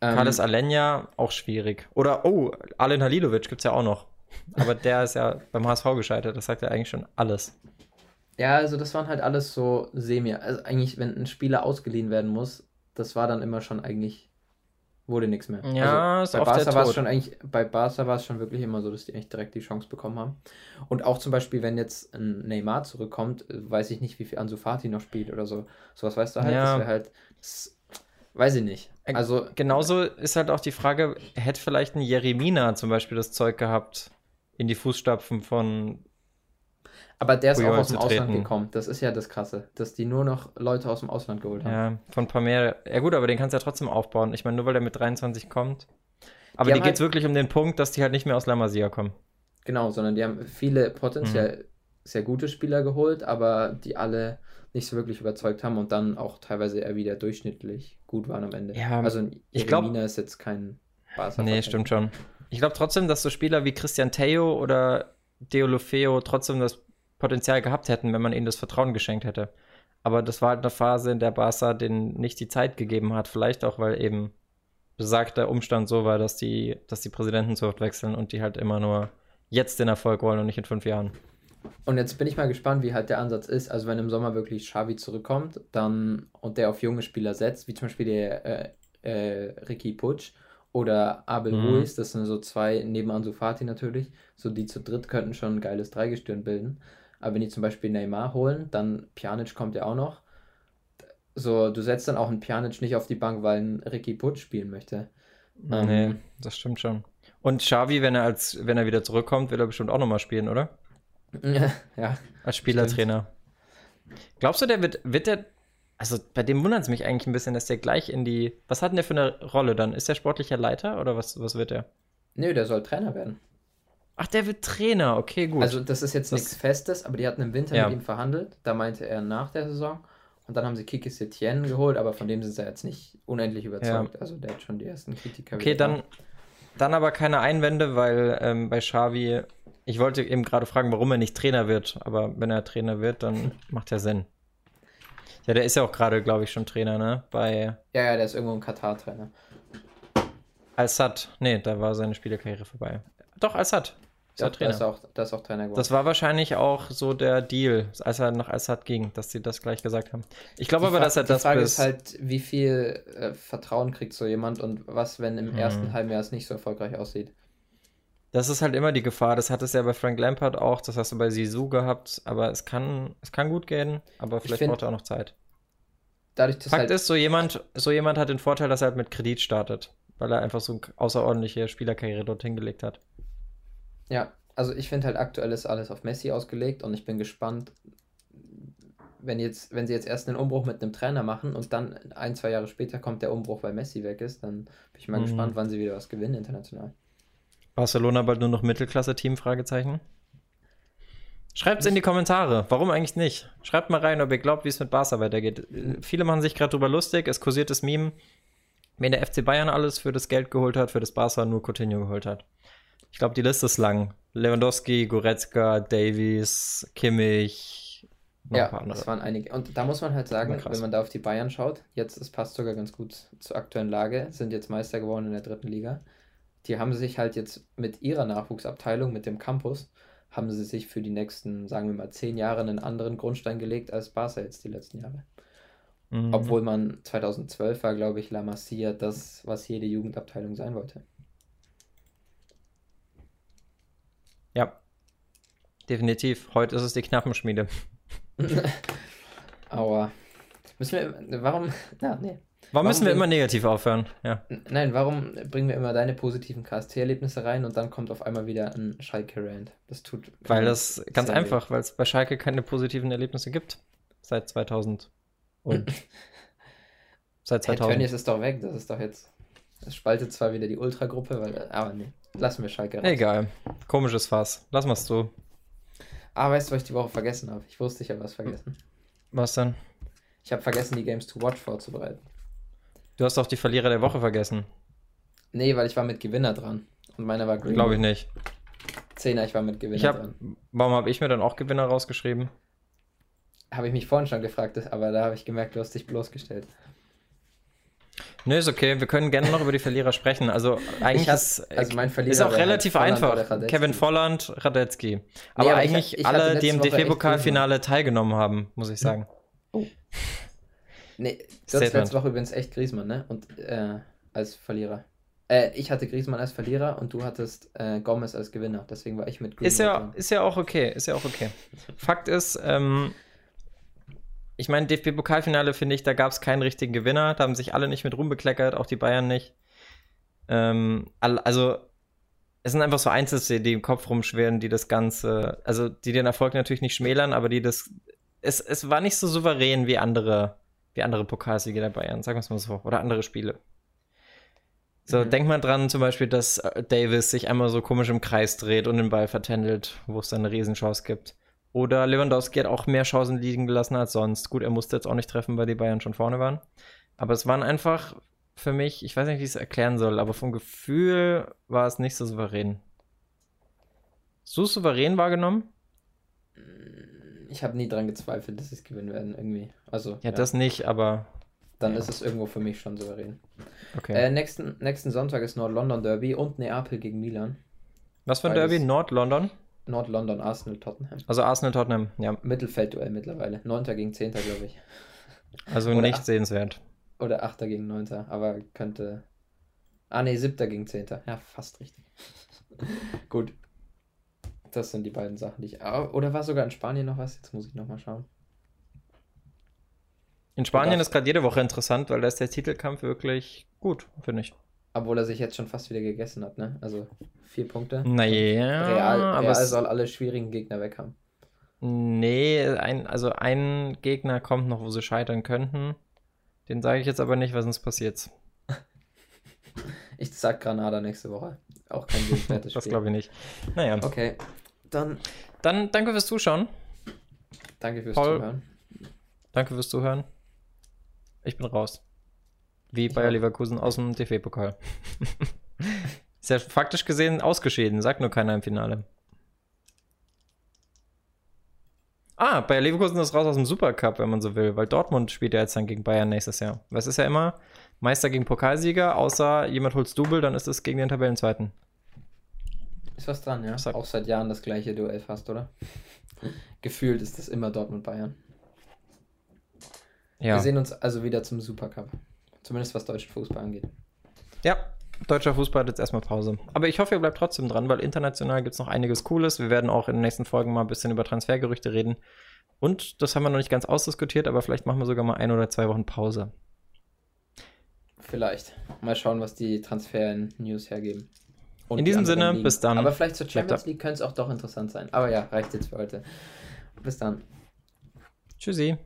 Ähm, Carles Alenya auch schwierig. Oder, oh, Alen Halilovic gibt es ja auch noch. Aber der ist ja beim HSV gescheitert. Das sagt ja eigentlich schon alles. Ja, also das waren halt alles so semi. Also eigentlich, wenn ein Spieler ausgeliehen werden muss, das war dann immer schon eigentlich, wurde nichts mehr. Ja, also ist bei Barca war es schon eigentlich, bei Barca war es schon wirklich immer so, dass die eigentlich direkt die Chance bekommen haben. Und auch zum Beispiel, wenn jetzt ein Neymar zurückkommt, weiß ich nicht, wie viel Ansu Fati noch spielt oder so. Sowas weißt du halt, Ja. das halt, das, weiß ich nicht. Äh, Also, Genauso ist halt auch die Frage, hätte vielleicht ein Jeremina zum Beispiel das Zeug gehabt, in die Fußstapfen von. aber der ist Puyol auch aus dem Ausland gekommen. Das ist ja das Krasse, dass die nur noch Leute aus dem Ausland geholt haben. Ja, von Palmer. Ja, gut, aber den kannst du ja trotzdem aufbauen. Ich meine, nur weil der mit 23 kommt. Aber Die dir geht es halt- wirklich um den Punkt, dass die halt nicht mehr aus La Masia kommen. Genau, sondern die haben viele potenziell sehr gute Spieler geholt, aber die alle nicht so wirklich überzeugt haben und dann auch teilweise eher wieder durchschnittlich gut waren am Ende. Ja, also ich glaub- Jeremina ist jetzt kein Barca. Nee, stimmt schon. Ich glaube trotzdem, dass so Spieler wie Christian Theo oder Deolofeo trotzdem das Potenzial gehabt hätten, wenn man ihnen das Vertrauen geschenkt hätte. Aber das war halt eine Phase, in der Barca denen nicht die Zeit gegeben hat. Vielleicht auch, weil eben besagter Umstand so war, dass die, dass die Präsidenten so oft wechseln und die halt immer nur jetzt den Erfolg wollen und nicht in fünf Jahren. Und jetzt bin ich mal gespannt, wie halt der Ansatz ist. Also wenn im Sommer wirklich Xavi zurückkommt, dann und der auf junge Spieler setzt, wie zum Beispiel der äh, äh, Ricky Putsch oder Abel Mhm. Ruiz, das sind so zwei neben Ansu Fati natürlich, so die zu dritt könnten schon ein geiles Dreigestirn bilden. Aber wenn die zum Beispiel Neymar holen, dann Pjanic kommt ja auch noch. So, du setzt dann auch einen Pjanic nicht auf die Bank, weil ein Ricky Putsch spielen möchte. Ähm, nee, das stimmt schon. Und Xavi, wenn er als, wenn er wieder zurückkommt, will er bestimmt auch nochmal spielen, oder? ja, Als Spielertrainer. Glaubst du, der wird, wird der, also bei dem wundert es mich eigentlich ein bisschen, dass der gleich in die, was hat denn der für eine Rolle dann? Ist der sportlicher Leiter oder was, was wird der? nö, der soll Trainer werden. Ach, der wird Trainer, okay, gut. Also das ist jetzt Das- nichts Festes, aber die hatten im Winter Ja. mit ihm verhandelt. Da meinte er nach der Saison. Und dann haben sie Kiki Setien geholt, aber von dem sind sie jetzt nicht unendlich überzeugt. Also der hat schon die ersten Kritiker. okay, dann, dann aber keine Einwände, weil ähm, bei Xavi, ich wollte eben gerade fragen, warum er nicht Trainer wird, aber wenn er Trainer wird, dann macht ja Sinn. Ja, der ist ja auch gerade, glaube ich, schon Trainer, ne? Bei Ja, ja, der ist irgendwo ein Katar-Trainer. Al-Sad. Nee, da war seine Spielerkarriere vorbei. Doch, Al-Sad. Ist Ja, er Trainer. ist, auch, der ist auch Trainer geworden. Das war wahrscheinlich auch so der Deal, als er nach Assad ging, dass sie das gleich gesagt haben. Ich glaube Die aber, dass er die das Frage bis, ist halt, wie viel äh, Vertrauen kriegt so jemand und was, wenn im Mhm. ersten halben Jahr es nicht so erfolgreich aussieht. Das ist halt immer die Gefahr. Das hat es ja bei Frank Lampard auch, das hast du bei Sisu gehabt, aber es kann, es kann gut gehen, aber vielleicht find- braucht er auch noch Zeit. Dadurch, Fakt halt, ist, so jemand, so jemand hat den Vorteil, dass er halt mit Kredit startet, weil er einfach so eine außerordentliche Spielerkarriere dort hingelegt hat. Ja, also ich finde halt aktuell ist alles auf Messi ausgelegt und ich bin gespannt, wenn jetzt, wenn sie jetzt erst einen Umbruch mit einem Trainer machen und dann ein, zwei Jahre später kommt der Umbruch, weil Messi weg ist, dann bin ich mal Mhm. gespannt, wann sie wieder was gewinnen international. Barcelona bald nur noch Mittelklasse-Team? Fragezeichen. Schreibt's in die Kommentare. Warum eigentlich nicht? Schreibt mal rein, ob ihr glaubt, wie es mit Barca weitergeht. Äh, Viele machen sich gerade drüber lustig. Es kursiert das Meme, wenn der FC Bayern alles für das Geld geholt hat, für das Barca nur Coutinho geholt hat. Ich glaube, die Liste ist lang. Lewandowski, Goretzka, Davies, Kimmich, Ja, paar andere. das waren einige. Und da muss man halt sagen, wenn man da auf die Bayern schaut, jetzt, es passt sogar ganz gut zur aktuellen Lage, sind jetzt Meister geworden in der dritten Liga. Die haben sich halt jetzt mit ihrer Nachwuchsabteilung, mit dem Campus, haben sie sich für die nächsten, sagen wir mal, zehn Jahre einen anderen Grundstein gelegt als Barca jetzt die letzten Jahre. Mhm. Obwohl man 2012 war, glaube ich, La Masia das, was jede Jugendabteilung sein wollte. Ja. Definitiv. Heute ist es die Knappenschmiede. Aber müssen wir, warum, na, nee. Warum müssen wir immer negativ aufhören? Ja. Nein, warum bringen wir immer deine positiven KST-Erlebnisse rein und dann kommt auf einmal wieder ein Schalke-Rant? Das tut. Weil das ganz einfach, weil es bei Schalke keine positiven Erlebnisse gibt. Seit 2000. Und seit Hey, 2000. Tönnies ist doch weg, das ist doch jetzt. Es spaltet zwar wieder die Ultragruppe, weil. Aber nee, lassen wir Schalke raus. Egal. Komisches Fass. Lass mal's so. Ah, weißt du, was ich die Woche vergessen habe? Ich wusste, ich habe was vergessen. Was denn? Ich habe vergessen, die Games to Watch vorzubereiten. Du hast doch die Verlierer der Woche vergessen. Nee, weil ich war mit Gewinner dran. Und meiner war Green. Glaube ich nicht. Zehner, ich war mit Gewinner Ich hab, dran. warum habe ich mir dann auch Gewinner rausgeschrieben? Habe ich mich vorhin schon gefragt, aber da habe ich gemerkt, du hast dich bloßgestellt. Nö, ist okay. Wir können gerne noch über die Verlierer sprechen. Also eigentlich Ich hab- ist, also mein Verlierer ist auch halt relativ Volland einfach. Kevin Volland, Radetzky. Aber aber ich eigentlich ich hatte alle, die im DFB-Pokalfinale teilgenommen haben, muss ich sagen. Nee, du hattest letzte Woche übrigens echt Griezmann, ne? Und äh, als Verlierer. Äh, ich hatte Griezmann als Verlierer und du hattest äh, Gomez als Gewinner. Deswegen war ich mit Ist ja, dran. ist ja auch okay, ist ja auch okay. Fakt ist, ähm, ich meine, DFB-Pokalfinale finde ich, da gab es keinen richtigen Gewinner, da haben sich alle nicht mit rumbekleckert, auch die Bayern nicht. Ähm, also, es sind einfach so Einzelszenen, die im Kopf rumschwirren, die das Ganze, also die den Erfolg natürlich nicht schmälern, aber die das, es, es war nicht so souverän wie andere, wie andere Pokalsiege der Bayern, sagen wir es mal so, oder andere Spiele. So, Mhm. denk mal dran, zum Beispiel, dass äh, Davis sich einmal so komisch im Kreis dreht und den Ball vertändelt, wo es dann eine Riesenchance gibt. Oder Lewandowski hat auch mehr Chancen liegen gelassen als sonst. Gut, er musste jetzt auch nicht treffen, weil die Bayern schon vorne waren. Aber es waren einfach für mich, ich weiß nicht, wie ich es erklären soll, aber vom Gefühl war es nicht so souverän. So souverän wahrgenommen? Ich habe nie dran gezweifelt, dass sie es gewinnen werden, irgendwie. Also, ja, ja. das nicht, aber. Dann ja. ist es irgendwo für mich schon souverän. Okay. Äh, nächsten, nächsten Sonntag ist Nord-London Derby und Neapel gegen Milan. Was für ein Derby? Nord-London? Nord-London, Arsenal, Tottenham. Also Arsenal, Tottenham, ja. Mittelfeldduell mittlerweile. 9. gegen 10. glaube ich. Also oder nicht sehenswert. Oder 8. gegen 9. Aber könnte. Ah, ne, 7. gegen 10. Ja, fast richtig. Gut. Das sind die beiden Sachen, die ich. Oder war sogar in Spanien noch was? Jetzt muss ich nochmal schauen. In Spanien ist gerade jede Woche interessant, weil da ist der Titelkampf wirklich gut, finde ich. Obwohl er sich jetzt schon fast wieder gegessen hat, ne? Also vier Punkte. Naja, Real, Real soll alle schwierigen Gegner weg haben. Nee, ein, also ein Gegner kommt noch, wo sie scheitern könnten. Den sage ich jetzt aber nicht, weil sonst passiert's. ich sag Granada nächste Woche. Auch kein Spiel. das glaube ich nicht. Naja. Okay. Dann. Dann danke fürs Zuschauen. Danke fürs Paul, Zuhören. Danke fürs Zuhören. Ich bin raus. Wie Bayer Leverkusen aus dem DFB-Pokal. Ist ja faktisch gesehen ausgeschieden, sagt nur keiner im Finale. Ah, Bayer Leverkusen ist raus aus dem Supercup, wenn man so will, weil Dortmund spielt ja jetzt dann gegen Bayern nächstes Jahr. Was ist ja immer? Meister gegen Pokalsieger, außer jemand holt's Double, dann ist es gegen den Tabellenzweiten. Ist was dran, ja. Auch seit Jahren das gleiche Duell fast, oder? Gefühlt ist das immer Dortmund-Bayern. Ja. Wir sehen uns also wieder zum Supercup. Zumindest was deutschen Fußball angeht. Ja, deutscher Fußball hat jetzt erstmal Pause. Aber ich hoffe, ihr bleibt trotzdem dran, weil international gibt es noch einiges Cooles. Wir werden auch in den nächsten Folgen mal ein bisschen über Transfergerüchte reden. Und das haben wir noch nicht ganz ausdiskutiert, aber vielleicht machen wir sogar mal ein oder zwei Wochen Pause. Vielleicht. Mal schauen, was die Transfer-News hergeben. Und in diesem Sinne, Ligen. bis dann. Aber vielleicht zur Champions League könnte es auch doch interessant sein. Aber ja, reicht jetzt für heute. Bis dann. Tschüssi.